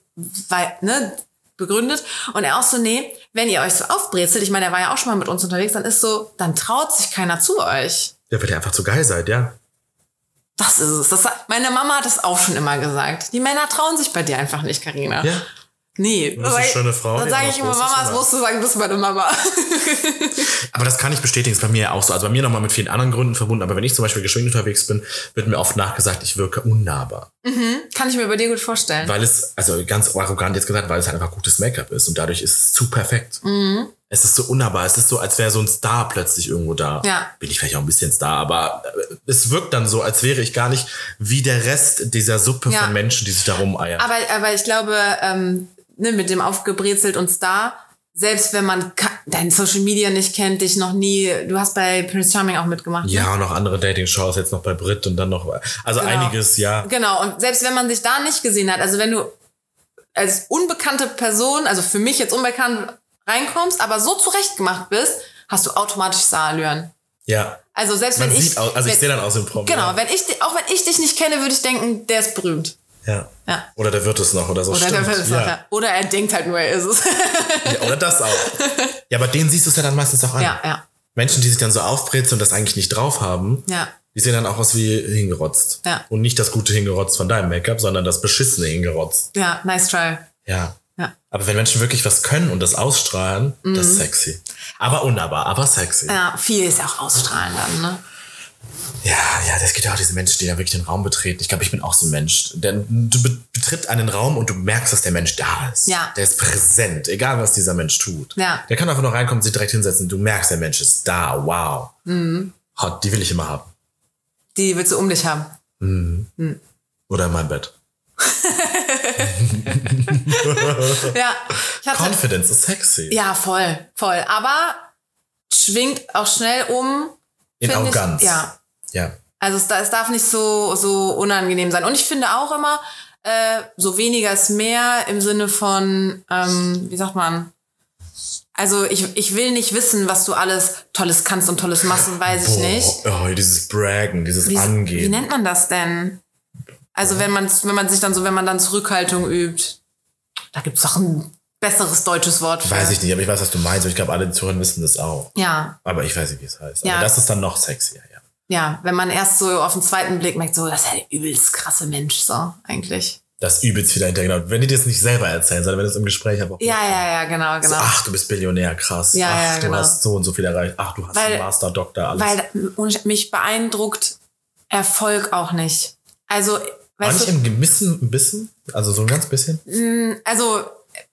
weil, ne, begründet. Und er auch so, nee, wenn ihr euch so aufbrezelt, ich meine, er war ja auch schon mal mit uns unterwegs, dann ist so, dann traut sich keiner zu euch. Ja, weil ihr einfach zu geil seid, ja. Das ist es. Das, meine Mama hat das auch schon immer gesagt. Die Männer trauen sich bei dir einfach nicht, Karina. Ja. Nee. Du bist eine schöne Frau, Dann sage ich immer, ist, Mama, es oder? musst du sagen, du bist meine Mama. (laughs) Aber das kann ich bestätigen, ist bei mir auch so. Also bei mir nochmal mit vielen anderen Gründen verbunden. Aber wenn ich zum Beispiel geschminkt unterwegs bin, wird mir oft nachgesagt, ich wirke unnahbar. Kann ich mir bei dir gut vorstellen. Weil es, also ganz arrogant jetzt gesagt, weil es halt einfach gutes Make-up ist und dadurch ist es zu perfekt. Es ist so unnahbar. Es ist so, als wäre so ein Star plötzlich irgendwo da. Ja. Bin ich vielleicht auch ein bisschen Star, aber äh, es wirkt dann so, als wäre ich gar nicht wie der Rest dieser Suppe Ja. von Menschen, die sich da rumeiern. Aber, aber ich glaube, ähm, ne, mit dem aufgebrezelt und Star, selbst wenn man dein Social Media nicht kennt, dich noch nie, du hast bei Prince Charming auch mitgemacht. Ne? ja, und noch andere Dating-Shows, jetzt noch bei Brit und dann noch, also Genau. einiges, ja. Genau, und selbst wenn man sich da nicht gesehen hat, also wenn du als unbekannte Person, also für mich jetzt unbekannt reinkommst, aber so zurechtgemacht bist, hast du automatisch Starallüren. Ja. Also selbst Man wenn ich. sieht aus, also ich wenn, sehe dann aus dem Promi. Genau, wenn ich, auch wenn ich dich nicht kenne, würde ich denken, der ist berühmt. Ja. Ja. Oder der wird es noch oder so. Oder, Stimmt. der, ja. ja. oder er denkt halt nur, er ist es. (laughs) Ja, oder das auch. Ja, aber denen siehst du es ja dann meistens auch an. ja, ja, Menschen, die sich dann so aufbrezeln und das eigentlich nicht drauf haben, ja. die sehen dann auch aus wie hingerotzt. Ja. Und nicht das gute Hingerotzt von deinem Make-up, sondern das beschissene Hingerotzt. Ja, nice try. Ja. Ja. Aber wenn Menschen wirklich was können und das ausstrahlen, das ist sexy. Aber unnahbar, aber sexy. Ja, Ja, viel ist ja auch ausstrahlen dann, ne? Ja, das gibt ja auch diese Menschen, die da wirklich den Raum betreten. Ich glaube, ich bin auch so ein Mensch. Denn du be- betritt einen Raum und du merkst, dass der Mensch da ist. Ja. Der ist präsent, egal was dieser Mensch tut. Ja. Der kann einfach nur reinkommen, sich direkt hinsetzen. Du merkst, der Mensch ist da. Wow. Mhm. Hot, die will ich immer haben. Die willst du um dich haben. Oder in meinem Bett. (laughs) Ja, Confidence ist sexy. ja, voll, voll. Aber schwingt auch schnell um. In Arroganz. Ich, ja, Ja. Also es, es darf nicht so, so unangenehm sein. Und ich finde auch immer, äh, so weniger ist mehr im Sinne von, ähm, wie sagt man, also ich, ich will nicht wissen, was du alles Tolles kannst und Tolles machst und weiß ich nicht. Oh, dieses Braggen, dieses Wie, wie Angehen. nennt man das denn? Also wenn man, wenn man sich dann so, wenn man dann Zurückhaltung übt. Da gibt es doch ein besseres deutsches Wort für. Weiß ich nicht, aber ich weiß, was du meinst. Und ich glaube, alle Zuhörer wissen das auch. Ja, Aber ich weiß nicht, wie es heißt. Ja. Aber das ist dann noch sexier, ja. wenn man erst so auf den zweiten Blick merkt, so, das ist ja der übelst krasse Mensch, so, eigentlich. Das übelst wieder hinterher. Genau. Wenn die das nicht selber erzählen, sondern wenn es im Gespräch einfach. Ja, ja, ja, genau, genau. Ach, du bist Billionär, krass. Ja, Ach, ja, du genau. hast so und so viel erreicht. Ach, du hast Weil- einen Master, Doktor, alles. Weil mich beeindruckt Erfolg auch nicht. Also, War weißt nicht du, im Gewissen ein bisschen? Also so ein ganz bisschen? also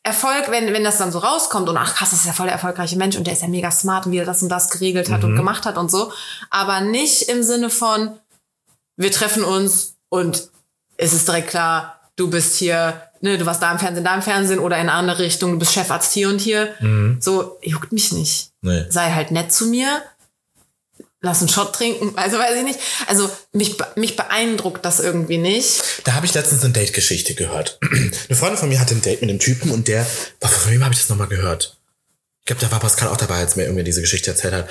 Erfolg, wenn, wenn das dann so rauskommt und ach krass, das ist ja voll der erfolgreiche Mensch und der ist ja mega smart und wie er das und das geregelt hat und gemacht hat und so. Aber nicht im Sinne von, wir treffen uns und es ist direkt klar, du bist hier, ne, du warst da im Fernsehen, da im Fernsehen oder in eine andere Richtung, du bist Chefarzt hier und hier. So, juckt mich nicht. Nee. Sei halt nett zu mir. Lass einen Shot trinken. Also weiß ich nicht. Also mich, mich beeindruckt das irgendwie nicht. Da habe ich letztens eine Date-Geschichte gehört. (clears throat) Eine Freundin von mir hatte ein Date mit einem Typen und der, von wem habe ich das nochmal gehört? Ich glaube, da war Pascal auch dabei, als mir irgendwie diese Geschichte erzählt hat.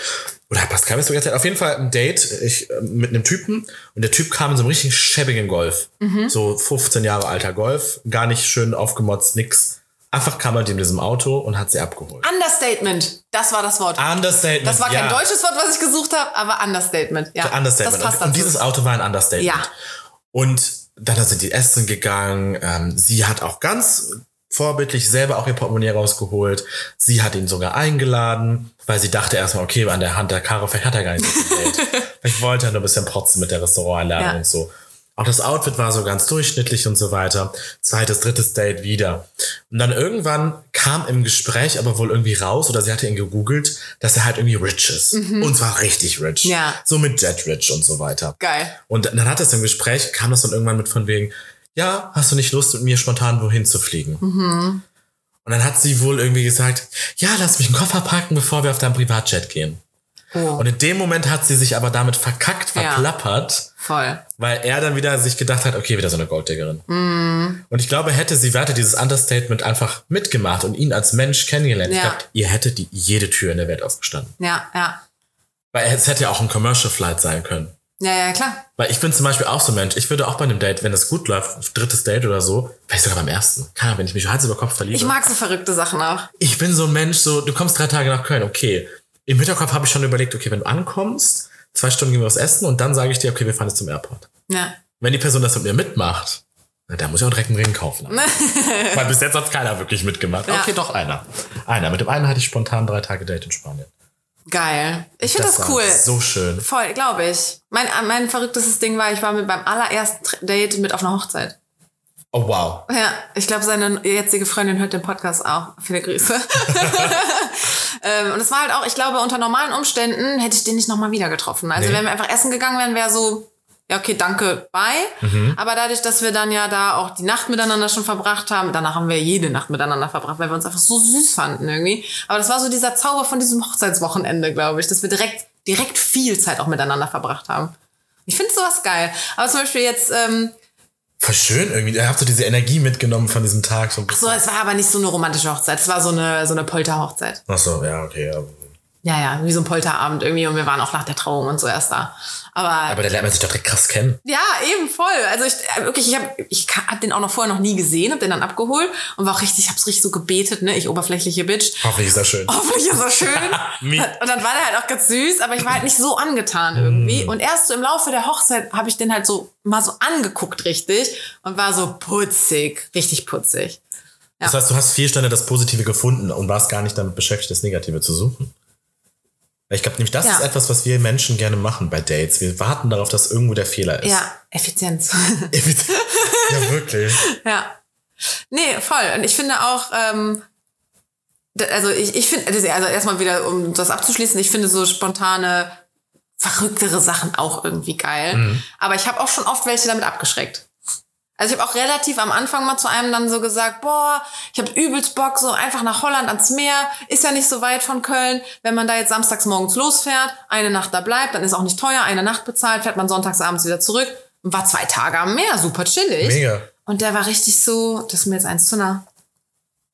Oder hat Pascal mir sogar erzählt? Auf jeden Fall ein Date ich, äh, mit einem Typen und der Typ kam in so einem richtig schäbigen Golf. So 15 Jahre alter Golf, gar nicht schön aufgemotzt, nix. Einfach kam er mit diesem Auto und hat sie abgeholt. Understatement. Das war das Wort. Understatement. Das war kein ja. deutsches Wort, was ich gesucht habe, aber Understatement. Ja, Understatement. Das passt und, und dieses Auto war ein Understatement. Ja. Und dann sind die essen gegangen. Ähm, sie hat auch ganz vorbildlich selber auch ihr Portemonnaie rausgeholt. Sie hat ihn sogar eingeladen, weil sie dachte erstmal, okay, an der Hand der Karo, vielleicht hat er gar nicht so viel Geld. (laughs) vielleicht wollte er nur ein bisschen protzen mit der Restauranteinladung Ja. und so. Auch das Outfit war so ganz durchschnittlich und so weiter. Zweites, drittes Date wieder. Und dann irgendwann kam im Gespräch aber wohl irgendwie raus, oder sie hatte ihn gegoogelt, dass er halt irgendwie rich ist. Und zwar richtig rich. Mhm. Ja. So mit Jet Rich und so weiter. Geil. Und dann hat es im Gespräch, kam das dann irgendwann mit von wegen, ja, hast du nicht Lust, mit mir spontan wohin zu fliegen? Und dann hat sie wohl irgendwie gesagt, ja, lass mich einen Koffer packen, bevor wir auf dein Privatjet gehen. Oh, Und in dem Moment hat sie sich aber damit verkackt, Ja. verplappert, voll. weil er dann wieder sich gedacht hat, okay, wieder so eine Golddiggerin. Mhm. Und ich glaube, hätte sie weiter dieses Understatement einfach mitgemacht und ihn als Mensch kennengelernt, ich Ja. glaube, ihr hättet die, jede Tür in der Welt aufgestanden. Ja, ja. Weil es hätte ja auch ein Commercial Flight sein können. Ja, ja, klar. Weil ich bin zum Beispiel auch so ein Mensch. Ich würde auch bei einem Date, wenn es gut läuft, drittes Date oder so, vielleicht sogar beim ersten. Ahnung, wenn ich mich Hals über Kopf verliebe. Ich mag so verrückte Sachen auch. ich bin so ein Mensch, so, du kommst drei Tage nach Köln, okay. Im Hinterkopf habe ich schon überlegt, okay, wenn du ankommst, zwei Stunden gehen wir was essen und dann sage ich dir, okay, wir fahren jetzt zum Airport. Ja. Wenn die Person das mit mir mitmacht, Na, Da muss ich auch direkt einen Ring kaufen. (laughs) Weil bis jetzt hat keiner wirklich mitgemacht. Ja. Okay, doch einer. Einer. Mit dem einen hatte ich spontan drei Tage Date in Spanien. Geil. Ich finde das, war cool. So schön. Voll, glaube ich. Mein, mein verrücktestes Ding war, ich war mit beim allerersten Date mit auf einer Hochzeit. Oh, wow. Ja, ich glaube, seine jetzige Freundin hört den Podcast auch. Viele Grüße. (laughs) (laughs) ähm, und es war halt auch, ich glaube, unter normalen Umständen hätte ich den nicht nochmal wieder getroffen. Also Nee. wenn wir einfach essen gegangen wären, wäre so, ja, okay, danke, bye. Mhm. Aber dadurch, dass wir dann ja da auch die Nacht miteinander schon verbracht haben, danach haben wir jede Nacht miteinander verbracht, weil wir uns einfach so süß fanden irgendwie. Aber das war so dieser Zauber von diesem Hochzeitswochenende, glaube ich, dass wir direkt, direkt viel Zeit auch miteinander verbracht haben. Ich finde sowas geil. Aber zum Beispiel jetzt, ähm, Voll schön irgendwie. Ihr habt so diese Energie mitgenommen von diesem Tag. So bisschen. so, es war aber nicht so eine romantische Hochzeit, es war so eine, so eine Polterhochzeit. Ach so, ja, okay. Ja. Ja, ja, wie so ein Polterabend irgendwie und wir waren auch nach der Trauung und so erst da. Aber, Aber da lernt man sich doch direkt krass kennen. ja, eben voll. Also ich äh, wirklich, ich habe ich hab den auch noch vorher noch nie gesehen, hab den dann abgeholt und war auch richtig, ich hab's richtig so gebetet, ne, ich oberflächliche Bitch. Hoffentlich ist das schön. Hoffentlich ist er schön. (laughs) Und dann war der halt auch ganz süß, aber ich war halt nicht so angetan irgendwie. Und erst so im Laufe der Hochzeit habe ich den halt so mal so angeguckt richtig und war so putzig, richtig putzig. Das heißt, du hast vier Stände das Positive gefunden und warst gar nicht damit beschäftigt, das Negative zu suchen. Ich glaube nämlich, das Ja. ist etwas, was wir Menschen gerne machen bei Dates. Wir warten darauf, dass irgendwo der Fehler ist. Ja, Effizienz. (laughs) ja, wirklich. (laughs) Ja. Nee, voll. Und ich finde auch, ähm, also ich, ich finde, also erstmal wieder, um das abzuschließen, ich finde so spontane, verrücktere Sachen auch irgendwie geil. Aber ich habe auch schon oft welche damit abgeschreckt. Also ich habe auch relativ am Anfang mal zu einem dann so gesagt, boah, ich habe übelst Bock, so einfach nach Holland ans Meer, ist ja nicht so weit von Köln. Wenn man da jetzt samstags morgens losfährt, eine Nacht da bleibt, dann ist auch nicht teuer, eine Nacht bezahlt, fährt man sonntags abends wieder zurück und war zwei Tage am Meer, super chillig. Mega. Und der war richtig so, das ist mir jetzt eins zu nah.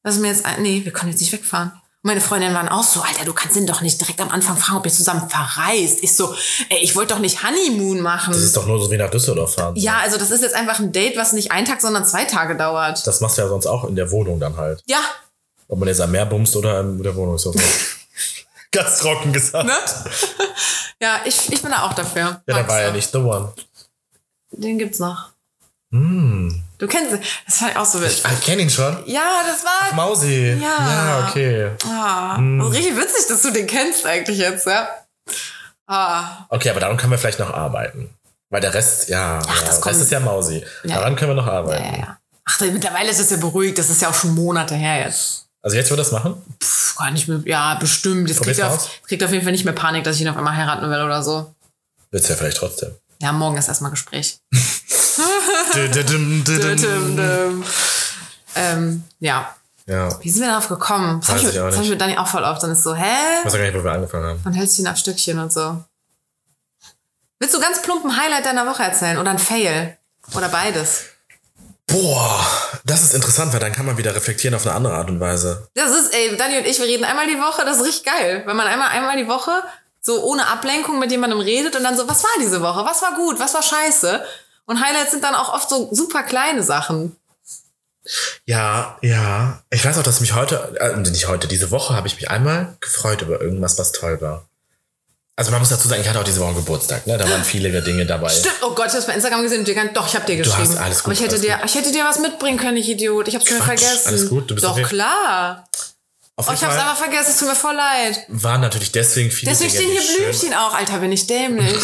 Das ist mir jetzt ein, nee, wir können jetzt nicht wegfahren. Meine Freundinnen waren auch so, Alter, du kannst ihn doch nicht direkt am Anfang fragen, ob ihr zusammen verreist. Ich so, ey, ich wollte doch nicht Honeymoon machen. Das ist doch nur so wie nach Düsseldorf fahren. ja, also das ist jetzt einfach ein Date, was nicht ein Tag, sondern zwei Tage dauert. Das machst du ja sonst auch in der Wohnung dann halt. Ja, Ob man jetzt am Meer bumst oder in der Wohnung ist so. (laughs) Ganz trocken gesagt. ne? ja, ich, ich bin da auch dafür. Ja, da war ja nicht the one. Den gibt's noch. Hm. Du kennst ihn. Das fand ich auch so witzig. Ich kenne ihn schon. Ja, das war Mausi. Ja. Ja, okay. ah, Hm. also richtig witzig, dass du den kennst eigentlich jetzt, ja. Ah, Okay, aber daran können wir vielleicht noch arbeiten. Weil der Rest, ja, Ach, ja das kommt- ist ja Mausi. Ja. Daran können wir noch ja, arbeiten. ja, ja. Ach, mittlerweile ist es ja beruhigt. Das ist ja auch schon Monate her jetzt. Also jetzt wird das machen? Puh, gar nicht mehr. Ja, bestimmt. Jetzt kriegt auf, kriegt auf jeden Fall nicht mehr Panik, dass ich ihn auf einmal heiraten will oder so. Wird's ja vielleicht trotzdem. Ja, morgen ist erstmal Gespräch. (laughs) (laughs) Ähm, ja. Ja. Wie sind wir darauf gekommen? Das habe ich, hab ich mit Dani auch voll oft. Dann ist so, hä? Ich weiß gar nicht, wo wir angefangen haben. Dann hältst du ihn auf Stückchen und so. Willst du ganz plumpen Highlight deiner Woche erzählen? Oder ein Fail? Oder beides? Boah, das ist interessant, weil dann kann man wieder reflektieren auf eine andere Art und Weise. Das ist, ey, Dani und ich, wir reden einmal die Woche, das ist richtig geil. Wenn man einmal, einmal die Woche so ohne Ablenkung mit jemandem redet und dann so, was war diese Woche? Was war gut? Was war scheiße? Und Highlights sind dann auch oft so super kleine Sachen. Ja, ja. Ich weiß auch, dass mich heute, äh, nicht heute, diese Woche habe ich mich einmal gefreut über irgendwas, was toll war. Also man muss dazu sagen, ich hatte auch diese Woche Geburtstag, ne? Da waren viele Dinge dabei. Stimmt, oh Gott, ich hab's bei Instagram gesehen und dir gar, doch, ich hab dir hast geschrieben. alles gut, Aber ich hätte dir, gut. ich hätte dir was mitbringen können, ich Idiot. Ich hab's schon Quatsch, vergessen. alles gut, du bist Doch, klar. Auf Oh, ich hab's aber vergessen, es tut mir voll leid. waren natürlich deswegen viele Deswegen Dinge, stehen hier Blümchen auch. Alter, bin ich dämlich. (laughs)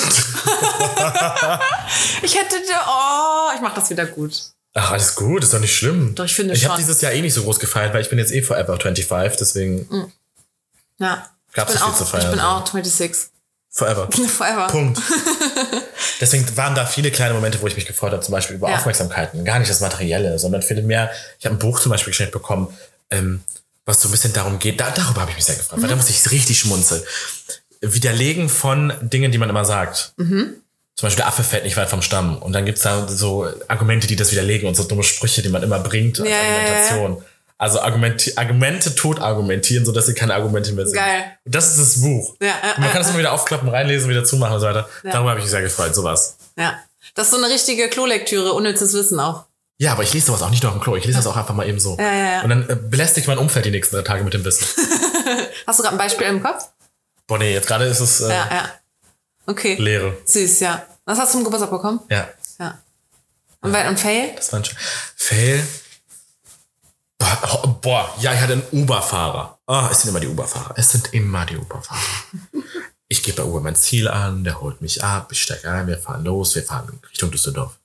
ich hätte oh, ich mach das wieder gut. Ach, alles gut, ist doch nicht schlimm. Doch, ich finde Ich habe dieses Jahr eh nicht so groß gefeiert, weil ich bin jetzt eh forever 25, deswegen Ja. Gab's ich bin nicht viel auch, zu feiern, Ich bin so. auch 26. forever. (laughs) Forever. Punkt. (laughs) Deswegen waren da viele kleine Momente, wo ich mich gefreut habe, zum Beispiel über Ja. Aufmerksamkeiten. Gar nicht das Materielle, sondern viel mehr. Ich habe ein Buch zum Beispiel geschenkt bekommen, ähm, was so ein bisschen darum geht. Da, darüber habe ich mich sehr gefreut, Mhm. weil da musste ich richtig schmunzeln. Widerlegen von Dingen, die man immer sagt. Mhm. Zum Beispiel der Affe fällt nicht weit vom Stamm. Und dann gibt's da so Argumente, die das widerlegen und so dumme Sprüche, die man immer bringt als Ja, Argumentation. Also Argumenti Argumente tot argumentieren, sodass sie keine Argumente mehr sind. Geil. Und das ist das Buch. Ja, und man kann es immer wieder aufklappen, reinlesen, wieder zumachen und so weiter. Ja. Darüber habe ich mich sehr gefreut, sowas. Ja. Das ist so eine richtige Klolektüre, unnützes Wissen auch. Ja, aber ich lese sowas auch nicht nur auf dem Klo. Ich lese das auch einfach mal eben so. Ja, ja, ja. Und dann äh, belästigt mein Umfeld die nächsten drei Tage mit dem Wissen. (laughs) Hast du gerade ein Beispiel im Kopf? Boah, nee, jetzt gerade ist es äh, Ja, ja. Okay. Leere. Süß, ja. Was hast du zum Geburtstag bekommen? Ja. Ja. Und, und Fail? Das war ein Sch- Fail. Boah, oh, boah, ja, ich hatte einen Uber-Fahrer. Ah, es sind immer die Uber-Fahrer. Es sind immer die Uber-Fahrer. (laughs) ich gebe bei Uber mein Ziel an, der holt mich ab, ich steige ein, wir fahren los, wir fahren Richtung Düsseldorf.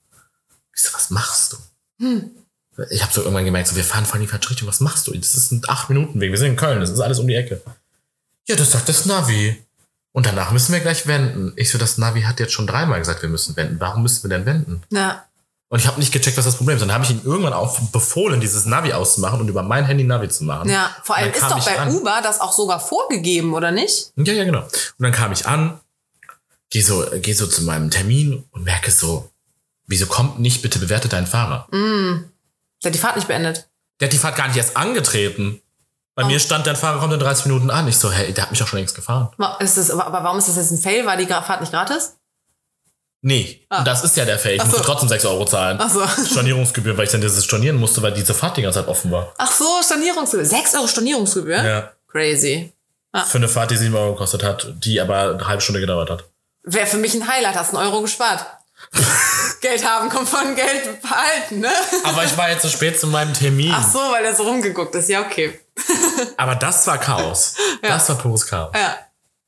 Ich so, was machst du? Ich habe so irgendwann gemerkt, so, wir fahren voll in die falsche Richtung, was machst du? Das ist ein 8 Minuten Weg, wir sind in Köln, das ist alles um die Ecke. Ja, das sagt das Navi. Und danach müssen wir gleich wenden. Ich so, das Navi hat jetzt schon dreimal gesagt, wir müssen wenden. Warum müssen wir denn wenden? Ja. Und ich habe nicht gecheckt, was das Problem ist. Dann habe ich ihm irgendwann auch befohlen, dieses Navi auszumachen und über mein Handy Navi zu machen. Ja, vor allem ist doch bei an. Uber das auch sogar vorgegeben, oder nicht? Ja, ja, genau. Und dann kam ich an, gehe so, geh so zu meinem Termin und merke so, wieso kommt nicht, bitte bewerte deinen Fahrer. Der hat die Fahrt nicht beendet. Der hat die Fahrt gar nicht erst angetreten. Bei Oh. mir stand, dein Fahrer kommt in 30 Minuten an. Ich so, hey, der hat mich doch schon längst gefahren. Ist das, aber warum ist das jetzt ein Fail? War die Fahrt nicht gratis? Nee, Ah. das ist ja der Fail. Ich Ach musste so. trotzdem 6 Euro zahlen. Ach so. Stornierungsgebühr, weil ich dann dieses Stornieren musste, weil diese Fahrt die ganze Zeit offen war. Ach so, Stornierungsgebühr. 6 Euro Stornierungsgebühr? Ja. Crazy. Für eine Fahrt, die 7 Euro gekostet hat, die aber eine halbe Stunde gedauert hat. Wäre für mich ein Highlight, hast einen Euro gespart. (laughs) Geld haben kommt von Geld behalten, ne? Aber ich war jetzt so spät zu meinem Termin. Ach so, weil er so rumgeguckt ist. Ja, okay. (laughs) Aber das war Chaos. Das war pures Chaos. Ja.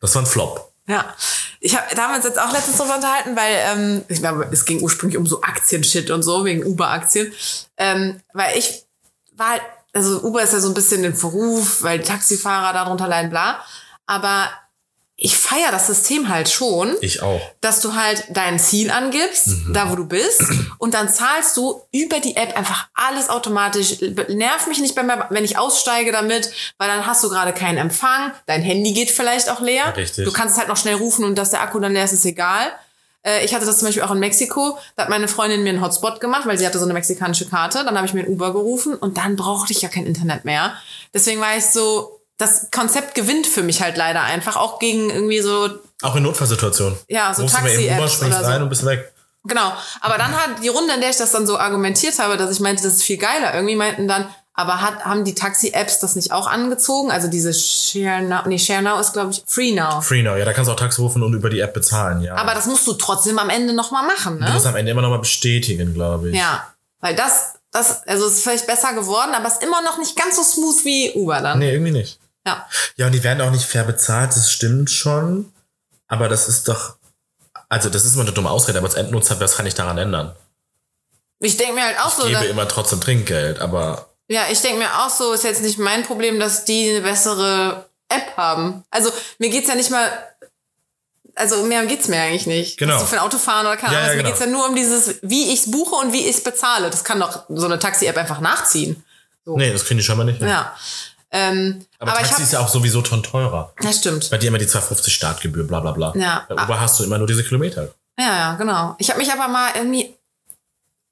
Das war ein Flop. Ja, ich habe da haben wir uns jetzt auch letztens drüber unterhalten, weil ähm, ich glaube, es ging ursprünglich um so Aktienshit und so, wegen Uber-Aktien. Ähm, weil ich war halt, also Uber ist ja so ein bisschen in Verruf, weil Taxifahrer darunter leiden, bla. Aber ich feiere das System halt schon Ich auch. dass du halt dein Ziel angibst, Mhm. da wo du bist, und dann zahlst du über die App einfach alles automatisch. Nerv mich nicht, beim, wenn ich aussteige damit, weil dann hast du gerade keinen Empfang, dein Handy geht vielleicht auch leer. Richtig. Du kannst es halt noch schnell rufen und dass der Akku dann leer ist, ist egal. Äh, Ich hatte das zum Beispiel auch in Mexiko. Da hat meine Freundin mir einen Hotspot gemacht, weil sie hatte so eine mexikanische Karte. Dann habe ich mir ein Uber gerufen und dann brauchte ich ja kein Internet mehr. Deswegen war ich so, das Konzept gewinnt für mich halt leider einfach, auch gegen irgendwie so Auch in Notfallsituationen. Ja, so du mal eben Taxi-Apps oder so. rein und bist weg. Genau. Aber dann hat die Runde, in der ich das dann so argumentiert habe, dass ich meinte, das ist viel geiler. Irgendwie meinten dann, aber hat, haben die Taxi-Apps das nicht auch angezogen? Also diese Share Now, nee, Share Now ist, glaube ich, Free Now. Free Now, ja, da kannst du auch Taxi rufen und über die App bezahlen, ja. Aber das musst du trotzdem am Ende nochmal machen, du ne? musst am Ende immer nochmal bestätigen, glaube ich. Ja. Weil das, das, also es ist vielleicht besser geworden, aber es ist immer noch nicht ganz so smooth wie Uber dann. Nee, irgendwie nicht. Ja. Ja, und die werden auch nicht fair bezahlt, das stimmt schon. Aber das ist doch. Also, das ist immer eine dumme Ausrede, aber als Endnutzer, was kann ich daran ändern? Ich denke mir halt auch Ich so, gebe dass, immer trotzdem Trinkgeld, aber Ja, ich denke mir auch so, ist jetzt nicht mein Problem, dass die eine bessere App haben. Also mir geht's ja nicht mal, also mehr geht's mir eigentlich nicht. Genau. Du für ein Auto fahren oder keine Ja, Ahnung, ja, mir genau. geht's ja nur um dieses, wie ich's buche und wie ich's bezahle. Das kann doch so eine Taxi-App einfach nachziehen. nee, das kriegen die scheinbar nicht. hin. Ja. Ähm, Aber, aber, Taxi hab, ist ja auch sowieso ton teurer. ja, stimmt. Bei dir immer die 250 Startgebühr, bla bla bla. Ja. Bei Uber hast du immer nur diese Kilometer. Ja, ja, genau. Ich habe mich aber mal irgendwie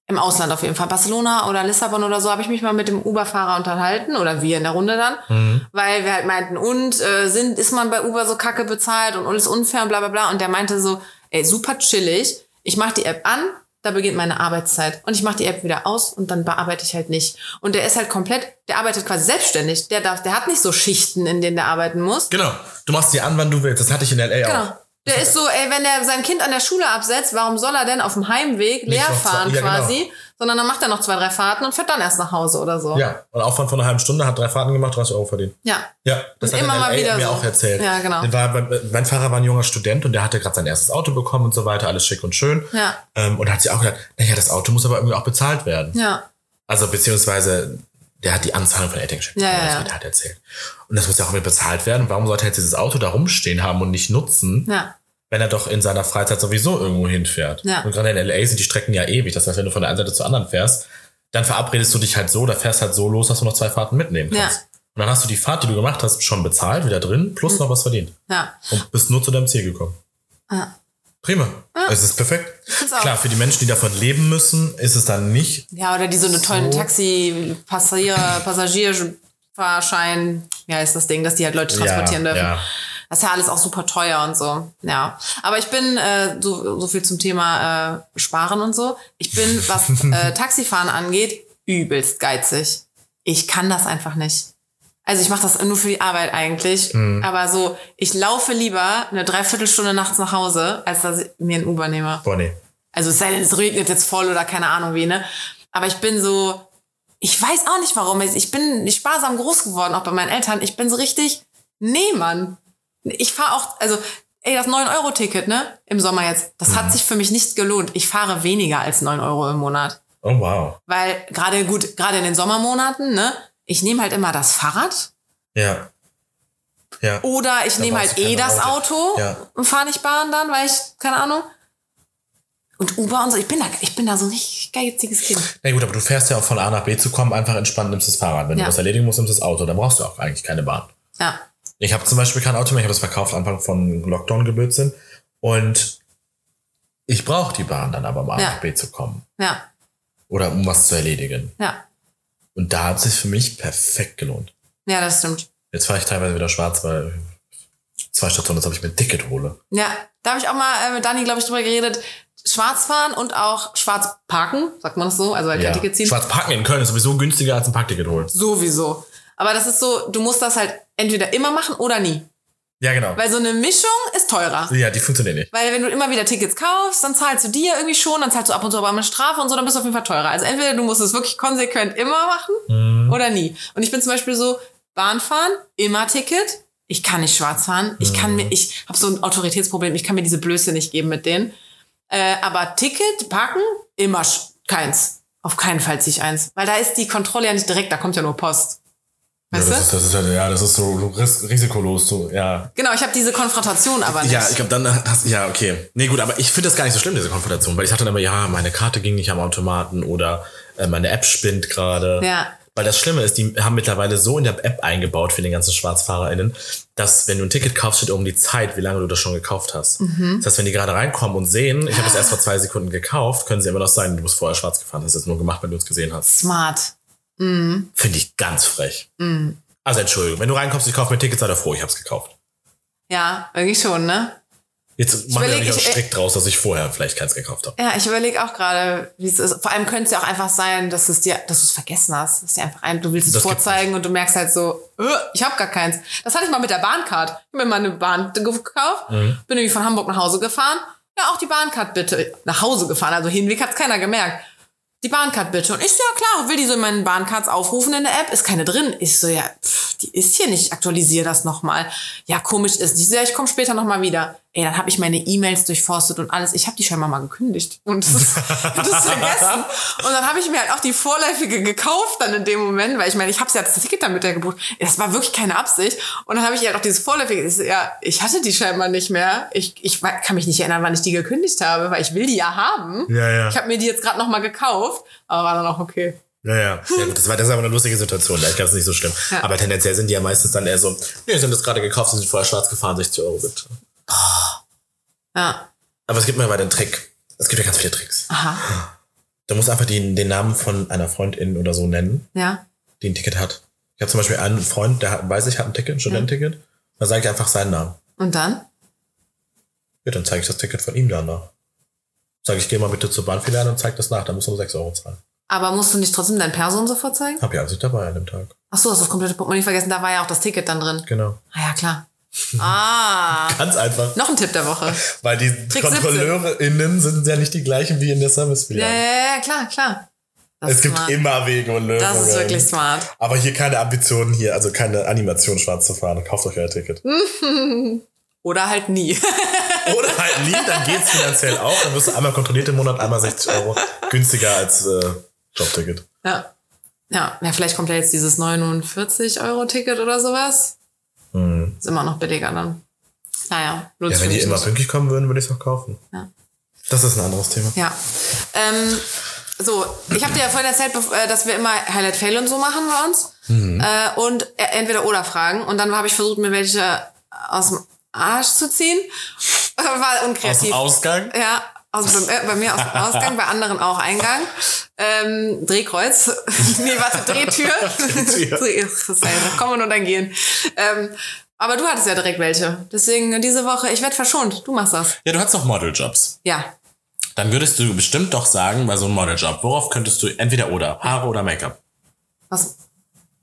im Ausland auf jeden Fall, Barcelona oder Lissabon oder so, habe ich mich mal mit dem Uber-Fahrer unterhalten oder wir in der Runde dann, Mhm. weil wir halt meinten, und äh, sind ist man bei Uber so kacke bezahlt und alles unfair und bla bla bla und der meinte so, ey, super chillig, ich mache die App an, da beginnt meine Arbeitszeit und ich mache die App wieder aus und dann bearbeite ich halt nicht. Und der ist halt komplett, der arbeitet quasi selbstständig, der darf, der hat nicht so Schichten, in denen der arbeiten muss. Genau. Du machst die an, wann du willst. Das hatte ich in L.A. Genau. auch. Der ist so, ey, wenn er sein Kind an der Schule absetzt, warum soll er denn auf dem Heimweg leer fahren ja, genau. Sondern dann macht er noch zwei, drei Fahrten und fährt dann erst nach Hause oder so. Ja. Und Aufwand von einer halben Stunde hat drei Fahrten gemacht, 30 Euro verdient. Ja. Ja, das Und hat immer er mal wieder mir so. auch erzählt. Ja, genau. War, mein Fahrer war ein junger Student und der hatte gerade sein erstes Auto bekommen und so weiter, alles schick und schön. Ja. Ähm, und hat sie auch gedacht, naja, das Auto muss aber irgendwie auch bezahlt werden. Ja. Also beziehungsweise, der hat die Anzahlung von Eltern geschickt. Ja, ja, das ja. hat er erzählt. Und das muss ja auch irgendwie bezahlt werden. Warum sollte er jetzt dieses Auto da rumstehen haben und nicht nutzen, Ja. Wenn er doch in seiner Freizeit sowieso irgendwo hinfährt? Ja. Und gerade in L.A. sind die Strecken ja ewig. Das heißt, wenn du von der einen Seite zur anderen fährst, dann verabredest du dich halt so, da fährst halt so los, dass du noch zwei Fahrten mitnehmen Ja. kannst. Und dann hast du die Fahrt, die du gemacht hast, schon bezahlt, wieder drin, plus Mhm. noch was verdient. Ja. Und bist nur zu deinem Ziel gekommen. Ja. Prima. Es ist perfekt. Klar, für die Menschen, die davon leben müssen, ist es dann nicht. Ja, oder die so eine tollen Taxi, Passagier, (clears throat) Passagierfahrschein, wie heißt das Ding, dass die halt Leute transportieren ja, dürfen. Ja. Das ist ja alles auch super teuer und so. Ja. Aber ich bin, äh, so, so viel zum Thema äh, Sparen und so. Ich bin, was (laughs) äh, Taxifahren angeht, übelst geizig. Ich kann das einfach nicht. Also ich mache das nur für die Arbeit eigentlich. Aber so, ich laufe lieber eine Dreiviertelstunde nachts nach Hause, als dass ich mir ein Uber nehme. Boah, nee. Also es sei denn, es regnet jetzt voll oder keine Ahnung wie, ne? Aber ich bin so, ich weiß auch nicht warum. Ich bin sparsam groß geworden, auch bei meinen Eltern. Ich bin so richtig, nee, Mann. Ich fahre auch, also, ey, das 9-Euro-Ticket, ne? Im Sommer jetzt, das hat sich für mich nicht gelohnt. Ich fahre weniger als 9 Euro im Monat. Oh, wow. Weil gerade gut, gerade in den Sommermonaten, ne? Ich nehme halt immer das Fahrrad. Ja. Ja. Oder ich nehme halt eh das Auto. Auto Ja. und fahre nicht Bahn dann, weil ich, keine Ahnung. Und Uber und so, ich bin da, ich bin da so ein richtig geiziges Kind. Na gut, aber du fährst ja auch von A nach B zu kommen, einfach entspannt nimmst das Fahrrad. Wenn Ja. du was erledigen musst, nimmst du das Auto. Dann brauchst du auch eigentlich keine Bahn. Ja. Ich habe zum Beispiel kein Auto mehr. Ich habe das verkauft Anfang von Lockdown Blödsinn. Und ich brauche die Bahn dann aber, um A Ja. nach B zu kommen. Ja. Oder um was zu erledigen. Ja. Und da hat es sich für mich perfekt gelohnt. Ja, das stimmt. Jetzt fahre ich teilweise wieder schwarz, weil zwei Stationen, dass ich mir ein Ticket hole. Ja, da habe ich auch mal äh, mit Dani, glaube ich, drüber geredet. Schwarz fahren und auch schwarz parken, sagt man das so, also halt kein Ticket ziehen. Schwarz parken in Köln ist sowieso günstiger als ein Parkticket holen. Sowieso. Aber das ist so, du musst das halt entweder immer machen oder nie. Ja, genau. Weil so eine Mischung ist teurer. Ja, die funktioniert nicht. Weil wenn du immer wieder Tickets kaufst, dann zahlst du dir irgendwie schon, dann zahlst du ab und zu aber eine Strafe und so, dann bist du auf jeden Fall teurer. Also entweder du musst es wirklich konsequent immer machen oder nie. Und ich bin zum Beispiel so, Bahn fahren, immer Ticket. Ich kann nicht schwarz fahren. Ich kann mir, ich habe so ein Autoritätsproblem. Ich kann mir diese Blöße nicht geben mit denen. Äh, aber Ticket, parken, immer keins. Auf keinen Fall ziehe ich eins. Weil da ist die Kontrolle ja nicht direkt, da kommt ja nur Post. Weißt ja, du? das, ist, das ist halt, ja, das ist so ris risikolos, so, ja. Genau, ich habe diese Konfrontation aber nicht. Ja, ich glaube, dann hast ja, okay. Nee, gut, aber ich finde das gar nicht so schlimm, diese Konfrontation, weil ich sage dann immer, ja, meine Karte ging nicht am Automaten oder äh, meine App spinnt gerade. Ja. Weil das Schlimme ist, die haben mittlerweile so in der App eingebaut für den ganzen SchwarzfahrerInnen, dass wenn du ein Ticket kaufst, steht oben die Zeit, wie lange du das schon gekauft hast. Das heißt, wenn die gerade reinkommen und sehen, ich habe das (laughs) erst vor zwei Sekunden gekauft, können sie immer noch sagen, du bist vorher schwarz gefahren, hast das nur gemacht, wenn du es gesehen hast. Smart. Finde ich ganz frech. Also Entschuldigung, wenn du reinkommst, ich kaufe mir Tickets, sei doch froh, ich habe es gekauft. Ja, irgendwie schon, ne? Jetzt machen wir überleg, nicht auch ich- strikt draus, dass ich vorher vielleicht keins gekauft habe. Ja, ich überlege auch gerade, wie es ist. Vor allem könnte es ja auch einfach sein, dass es dir, dass du es vergessen hast. Dass dir einfach ein, du willst es Das vorzeigen und du merkst halt so, äh, ich habe gar keins. Das hatte ich mal mit der Bahncard. Ich habe mir mal eine Bahn gekauft, Mhm. bin irgendwie von Hamburg nach Hause gefahren. Ja, auch die Bahncard bitte. Nach Hause gefahren, also Hinweg hat's keiner gemerkt. Die Bahncard bitte. Und ich so, ja klar, will die so in meinen Bahncards aufrufen in der App? Ist keine drin. Ich so, ja, pff, die ist hier nicht. Ich aktualisiere das nochmal. Ja, komisch ist. Ich so, ja, ich komme später nochmal wieder. Ey, dann habe ich meine E-Mails durchforstet und alles. Ich habe die scheinbar mal gekündigt. Und das, ist- (laughs) (laughs) das vergessen. Und dann habe ich mir halt auch die vorläufige gekauft dann in dem Moment, weil ich meine, ich habe ja das Ticket dann mit der gebucht. Das war wirklich keine Absicht. Und dann habe ich halt auch dieses vorläufige. Ja, ich hatte die scheinbar nicht mehr. Ich, ich kann mich nicht erinnern, wann ich die gekündigt habe, weil ich will die ja haben. Ja, ja. Ich habe mir die jetzt gerade nochmal gekauft, aber war dann auch okay. Ja, ja. ja gut, das war das ist aber eine lustige Situation, da ist nicht so schlimm. Ja. Aber tendenziell sind die ja meistens dann eher so, nee, sie haben das gerade gekauft, sie sind vorher schwarz gefahren, 60 Euro bitte. Ja. Aber es gibt mir weiter einen Trick. Es gibt ja ganz viele Tricks. Aha. Du musst einfach den, den Namen von einer Freundin oder so nennen, Ja. die ein Ticket hat. Ich habe zum Beispiel einen Freund, der hat, weiß ich, hat ein Ticket, ein Studententicket. Da sage ich einfach seinen Namen. Und dann? Ja, dann zeige ich das Ticket von ihm danach. Sage ich, geh mal bitte zur Bahnfiliale und zeig das nach, dann musst du nur 6 Euro zahlen. Aber musst du nicht trotzdem dein Person sofort zeigen? Hab ja alles nicht dabei an dem Tag. Ach so, hast du das komplette Portemonnaie vergessen? Da war ja auch das Ticket dann drin. Genau. Ah ja, klar. Ah. Ganz einfach. Noch ein Tipp der Woche. Weil die Trick KontrolleurInnen sind ja nicht die gleichen wie in der Servicefiliale. ja, ja, klar, klar. Das Es gibt smart. immer Wege und Lösungen. Das ist wirklich smart. Aber hier keine Ambitionen hier, also keine Animation schwarz zu fahren. Kauft euch euer Ticket. (laughs) Oder halt nie. (laughs) Oder halt nie, dann geht's finanziell auch. Dann wirst du einmal kontrolliert im Monat, einmal 60 Euro günstiger als äh, Jobticket. ja. Ja, ja, vielleicht kommt ja jetzt dieses 49-Euro-Ticket oder sowas. Hm. Ist immer noch billiger dann. Naja, lohnt Ja, wenn die immer pünktlich kommen würden, würde ich es auch kaufen. Ja. Das ist ein anderes Thema. Ja. Ähm, so, ich habe dir ja vorhin erzählt, äh, dass wir immer Highlight Fail und so machen bei uns. Äh, und äh, entweder oder Fragen. Und dann habe ich versucht, mir welche aus dem Arsch zu ziehen. (laughs) War Aus unkreativ. dem Ausgang? Ja, also bei, bei mir aus dem Ausgang, bei anderen auch Eingang. Ähm, Drehkreuz. (laughs) nee, warte, Drehtür. Drehtür. (laughs) Kommen und dann gehen. Ähm, aber du hattest ja direkt welche. Deswegen diese Woche, ich werde verschont. Du machst das. Ja, du hast doch Modeljobs. Ja. Dann würdest du bestimmt doch sagen, bei so einem Modeljob, worauf könntest du entweder oder, Haare oder Make-up? Was,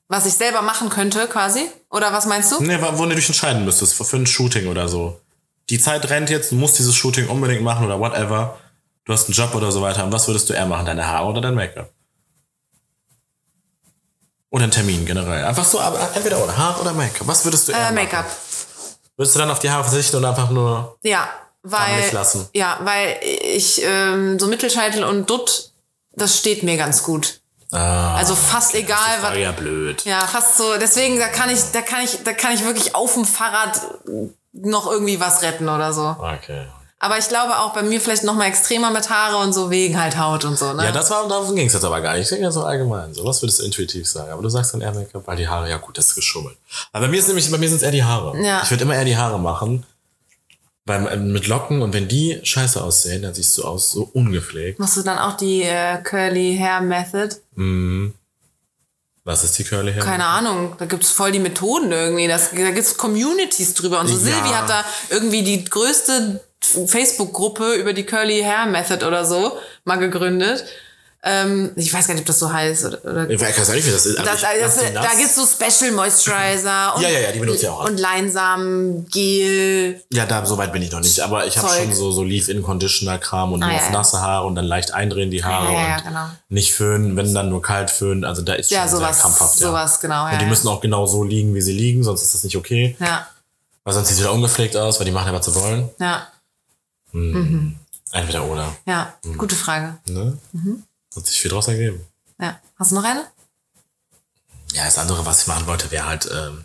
was ich selber machen könnte, quasi? Oder was meinst du? Nee, wo du dich entscheiden müsstest, für ein Shooting oder so. Die Zeit rennt jetzt, du musst dieses Shooting unbedingt machen oder whatever. du hast einen Job oder so weiter. Und was würdest du eher machen? Deine Haare oder dein Make-up? Oder einen Termin generell. Einfach so, aber entweder oder Haare oder Make-up. Was würdest du eher Äh, machen? Make-up. Würdest du dann auf die Haare verzichten und einfach nur. Ja, weil. lassen. Ja, weil ich ähm, so Mittelscheitel und Dutt, das steht mir ganz gut. Ah, Also fast egal, das war was. ja blöd. Ja, fast so. Deswegen, da kann ich, da kann ich, da kann ich wirklich auf dem Fahrrad noch irgendwie was retten oder so. Okay. Aber ich glaube auch bei mir vielleicht noch mal extremer mit Haare und so wegen halt Haut und so, ne? Ja, das war, darum ging es jetzt aber gar nicht. Ich denke ja so allgemein. So, was würdest du intuitiv sagen? Aber du sagst dann eher Make-up, weil die Haare, ja gut, das ist geschummelt. Aber bei mir ist nämlich, bei mir sind es eher die Haare. Ja. Ich würde immer eher die Haare machen. Weil mit Locken und wenn die scheiße aussehen, dann siehst du aus so ungepflegt. Machst du dann auch die äh, Curly Hair Method? Was ist die Curly Hair? Keine Ahnung, da gibt's voll die Methoden irgendwie. Das, da gibt's Communities drüber. Und so Ja. Silvi hat da irgendwie die größte Facebook-Gruppe über die Curly Hair Method oder so mal gegründet. Ähm, ich weiß gar nicht, ob das so heißt. Oder, oder Ich weiß gar nicht, wie das ist. Also das, ich das, da gibt's so Special Moisturizer (laughs) und, Ja, ja, ja, die benutze ich auch. und Leinsamen, Gel. Ja, da so weit bin ich noch nicht. Aber ich habe schon so, so Leave-In-Conditioner-Kram und Ah, nur ja, auf ja. nasse Haare und dann leicht eindrehen die Haare Ja, ja, ja, und genau. nicht föhnen, wenn dann nur kalt föhnen. Also da ist Ja, schon sowas, sehr krampfhaft. Ja. sowas, genau. Und Ja, die ja. müssen auch genau so liegen, wie sie liegen, sonst ist das nicht okay. ja, Weil sonst sieht es wieder ungepflegt aus, weil die machen ja, was sie wollen. ja, Entweder oder. ja. Mhm. Gute Frage. Ne? Hat sich viel draus ergeben. Ja. Hast du noch eine? Ja, das andere, was ich machen wollte, wäre halt ähm,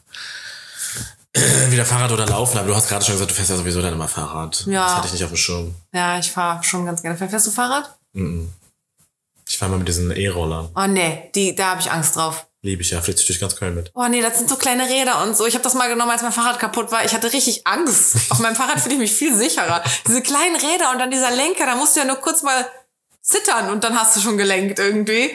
(clears throat) wieder Fahrrad oder Laufen. Aber du hast gerade schon gesagt, du fährst ja sowieso dann immer Fahrrad. Ja. Das hatte ich nicht auf dem Schirm. Ja, ich fahre schon ganz gerne. Fährst du Fahrrad? Ich fahre mal mit diesen E-Rollern. Oh nee, die, da habe ich Angst drauf. Liebe ich ja, fliegt sich durch ganz Köln mit. Oh nee, das sind so kleine Räder und so. Ich habe das mal genommen, als mein Fahrrad kaputt war. Ich hatte richtig Angst. Auf meinem Fahrrad fühle ich mich viel sicherer. Diese kleinen Räder und dann dieser Lenker, da musst du ja nur kurz mal zittern und dann hast du schon gelenkt irgendwie.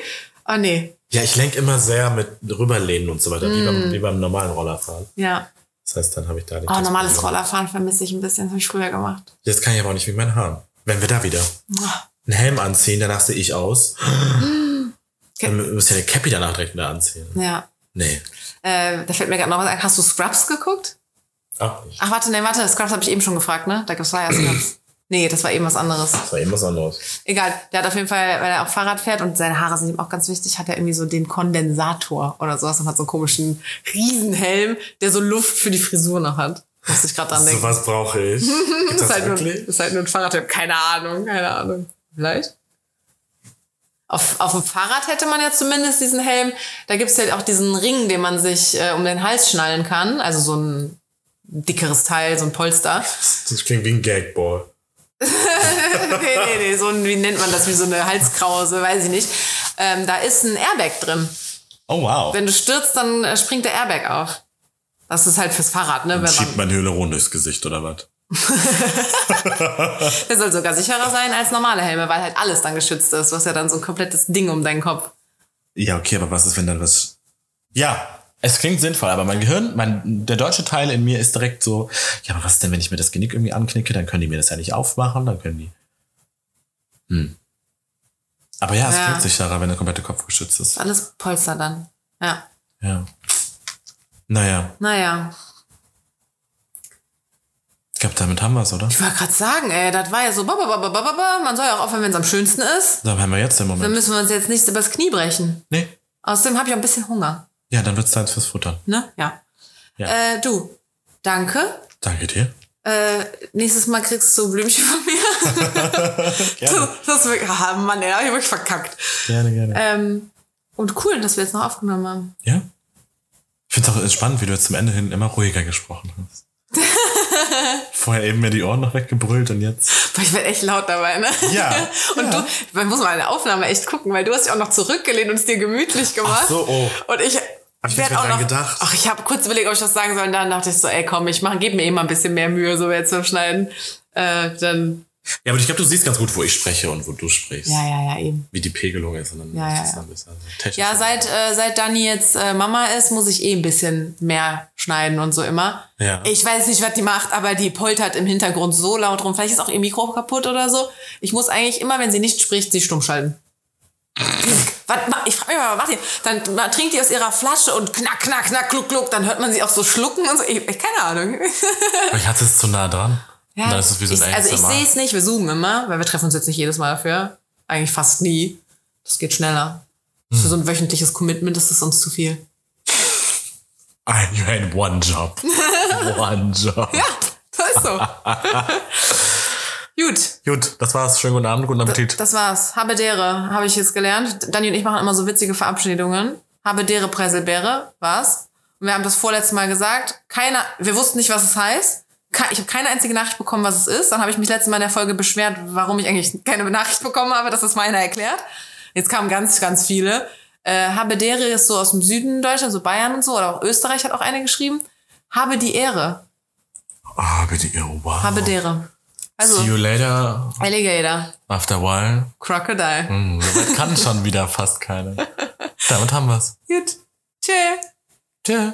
Oh nee, Ja, ich lenke immer sehr mit rüberlehnen und so weiter, wie, Mm. beim, wie beim normalen Rollerfahren. ja. Das heißt, dann habe ich da nicht. Oh, normales Problem. Rollerfahren vermisse ich ein bisschen. Das habe ich früher gemacht. Jetzt kann ich aber auch nicht wegen meinen Haaren. Wenn wir da wieder einen Helm anziehen, danach sehe ich aus. (gasps) Dann müsst ihr eine Cappy danach direkt wieder anziehen. Ja. Nee. Äh, da fällt mir gerade noch was ein. Hast du Scrubs geguckt? Nicht. Ach, warte, nee, warte. Scrubs habe ich eben schon gefragt, ne? Da gibt's ja Scrubs. (clears throat) Nee, das war eben was anderes. Das war eben was anderes. Egal, der hat auf jeden Fall, weil er auch Fahrrad fährt und seine Haare sind ihm auch ganz wichtig, hat er irgendwie so den Kondensator oder sowas und hat so einen komischen Riesenhelm, der so Luft für die Frisur noch hat. Muss ich gerade dran denken. So was brauche ich. (laughs) Das ist halt, nur, ist halt nur ein Fahrradhelm. Keine Ahnung, keine Ahnung. Vielleicht? Auf, auf dem Fahrrad hätte man ja zumindest diesen Helm. Da gibt's ja auch diesen Ring, den man sich äh, um den Hals schnallen kann. Also so ein dickeres Teil, so ein Polster. Das klingt wie ein Gagball. Nee, nee, nee, so ein, wie nennt man das, wie so eine Halskrause, weiß ich nicht. Ähm, da ist ein Airbag drin. Oh wow. Wenn du stürzt, dann äh, springt der Airbag auf. Das ist halt fürs Fahrrad, ne? Wenn Schiebt man, man Hyaluron durchs Gesicht oder was? (laughs) der soll sogar sicherer sein als normale Helme, weil halt alles dann geschützt ist. Du hast ja dann so ein komplettes Ding um deinen Kopf. Ja, okay, aber was ist, wenn dann was. Ja, es klingt sinnvoll, aber mein Gehirn, mein, der deutsche Teil in mir ist direkt so, ja, aber was ist denn, wenn ich mir das Genick irgendwie anknicke, dann können die mir das ja nicht aufmachen, dann können die. Hm. Aber ja, es Ja. klingt sicherer, wenn der komplette Kopf geschützt ist. Alles Polster dann. Ja. Ja. Naja, Naja. ich glaube, damit haben wir es, oder? Ich wollte gerade sagen, ey, das war ja so, ba, ba, ba, man soll ja auch aufhören, wenn es am schönsten ist. Dann haben wir jetzt den Dann Moment. müssen wir uns jetzt nicht übers Knie brechen. Nee. Außerdem habe ich auch ein bisschen Hunger. Ja, dann wird's Zeit fürs Futtern. Ne? Ja. Ja. Äh, du, danke. Danke dir. Äh, nächstes Mal kriegst du Blümchen von mir. (laughs) Gerne. Das ist wirklich, ah, Mann, ey, hab ich wirklich verkackt. Gerne, gerne. Ähm, und cool, dass wir jetzt noch aufgenommen haben. Ja? Ich finde es auch spannend, wie du jetzt zum Ende hin immer ruhiger gesprochen hast. (laughs) Vorher eben mir die Ohren noch weggebrüllt und jetzt. Boah, ich werde echt laut dabei, ne? Ja, (laughs) Und ja. du, man muss mal eine Aufnahme echt gucken, weil du hast dich auch noch zurückgelehnt und es dir gemütlich gemacht. Ach so, oh. Und ich, Hab ich werd nicht mehr auch noch, gedacht. Ach, ich habe kurz überlegt, ob ich das sagen soll. Und dann dachte ich so, ey, komm, ich mach, gebe mir immer ein bisschen mehr Mühe, so jetzt beim Schneiden. Äh, dann, Ja, aber ich glaube, du siehst ganz gut, wo ich spreche und wo du sprichst. ja, ja, ja, eben. Wie die Pegelung ist. Und dann Ja, ist ja, ja. also technisch. Ja, seit, äh, seit Dani jetzt äh, Mama ist, muss ich eh ein bisschen mehr schneiden und so immer. Ja. Ich weiß nicht, was die macht, aber die poltert im Hintergrund so laut rum. Vielleicht ist auch ihr Mikro kaputt oder so. Ich muss eigentlich immer, wenn sie nicht spricht, sie stumm schalten. Was, ich frage mich mal, was macht die? Dann ma- trinkt die aus ihrer Flasche und knack, knack, knack, gluck, gluck. Dann hört man sie auch so schlucken und so. Ich, ich keine Ahnung. Vielleicht hat sie es zu nah dran. Ja, Dann ist es wie so ein ich, also ich sehe es nicht, wir zoomen immer, weil wir treffen uns jetzt nicht jedes Mal dafür. Eigentlich fast nie. Das geht schneller. Hm. Für so ein wöchentliches Commitment ist das uns zu viel. I you had one job. (laughs) one job. Ja, das ist so. (laughs) Gut, Gut, das war's. Schönen guten Abend, guten Appetit. das war's. Habedere habe ich jetzt gelernt. Dani und ich machen immer so witzige Verabschiedungen. Habedere Preiselbeere war's. Und wir haben das vorletzte Mal gesagt. Keiner, wir wussten nicht, was es heißt. Ich habe keine einzige Nachricht bekommen, was es ist. Dann habe ich mich letztes Mal in der Folge beschwert, warum ich eigentlich keine Nachricht bekommen habe. Das ist meiner erklärt. Jetzt kamen ganz, ganz viele. Äh, Habedere ist so aus dem Süden Deutschland, so Bayern und so, oder auch Österreich hat auch eine geschrieben. Habe die Ehre. Ah, bitte, oh, wow. Habedere. Also, See you later Alligator. after a while. Crocodile. Hm, Soweit kann schon wieder fast keine. (laughs) Damit haben wir's. Gut. Tschö. Tschö.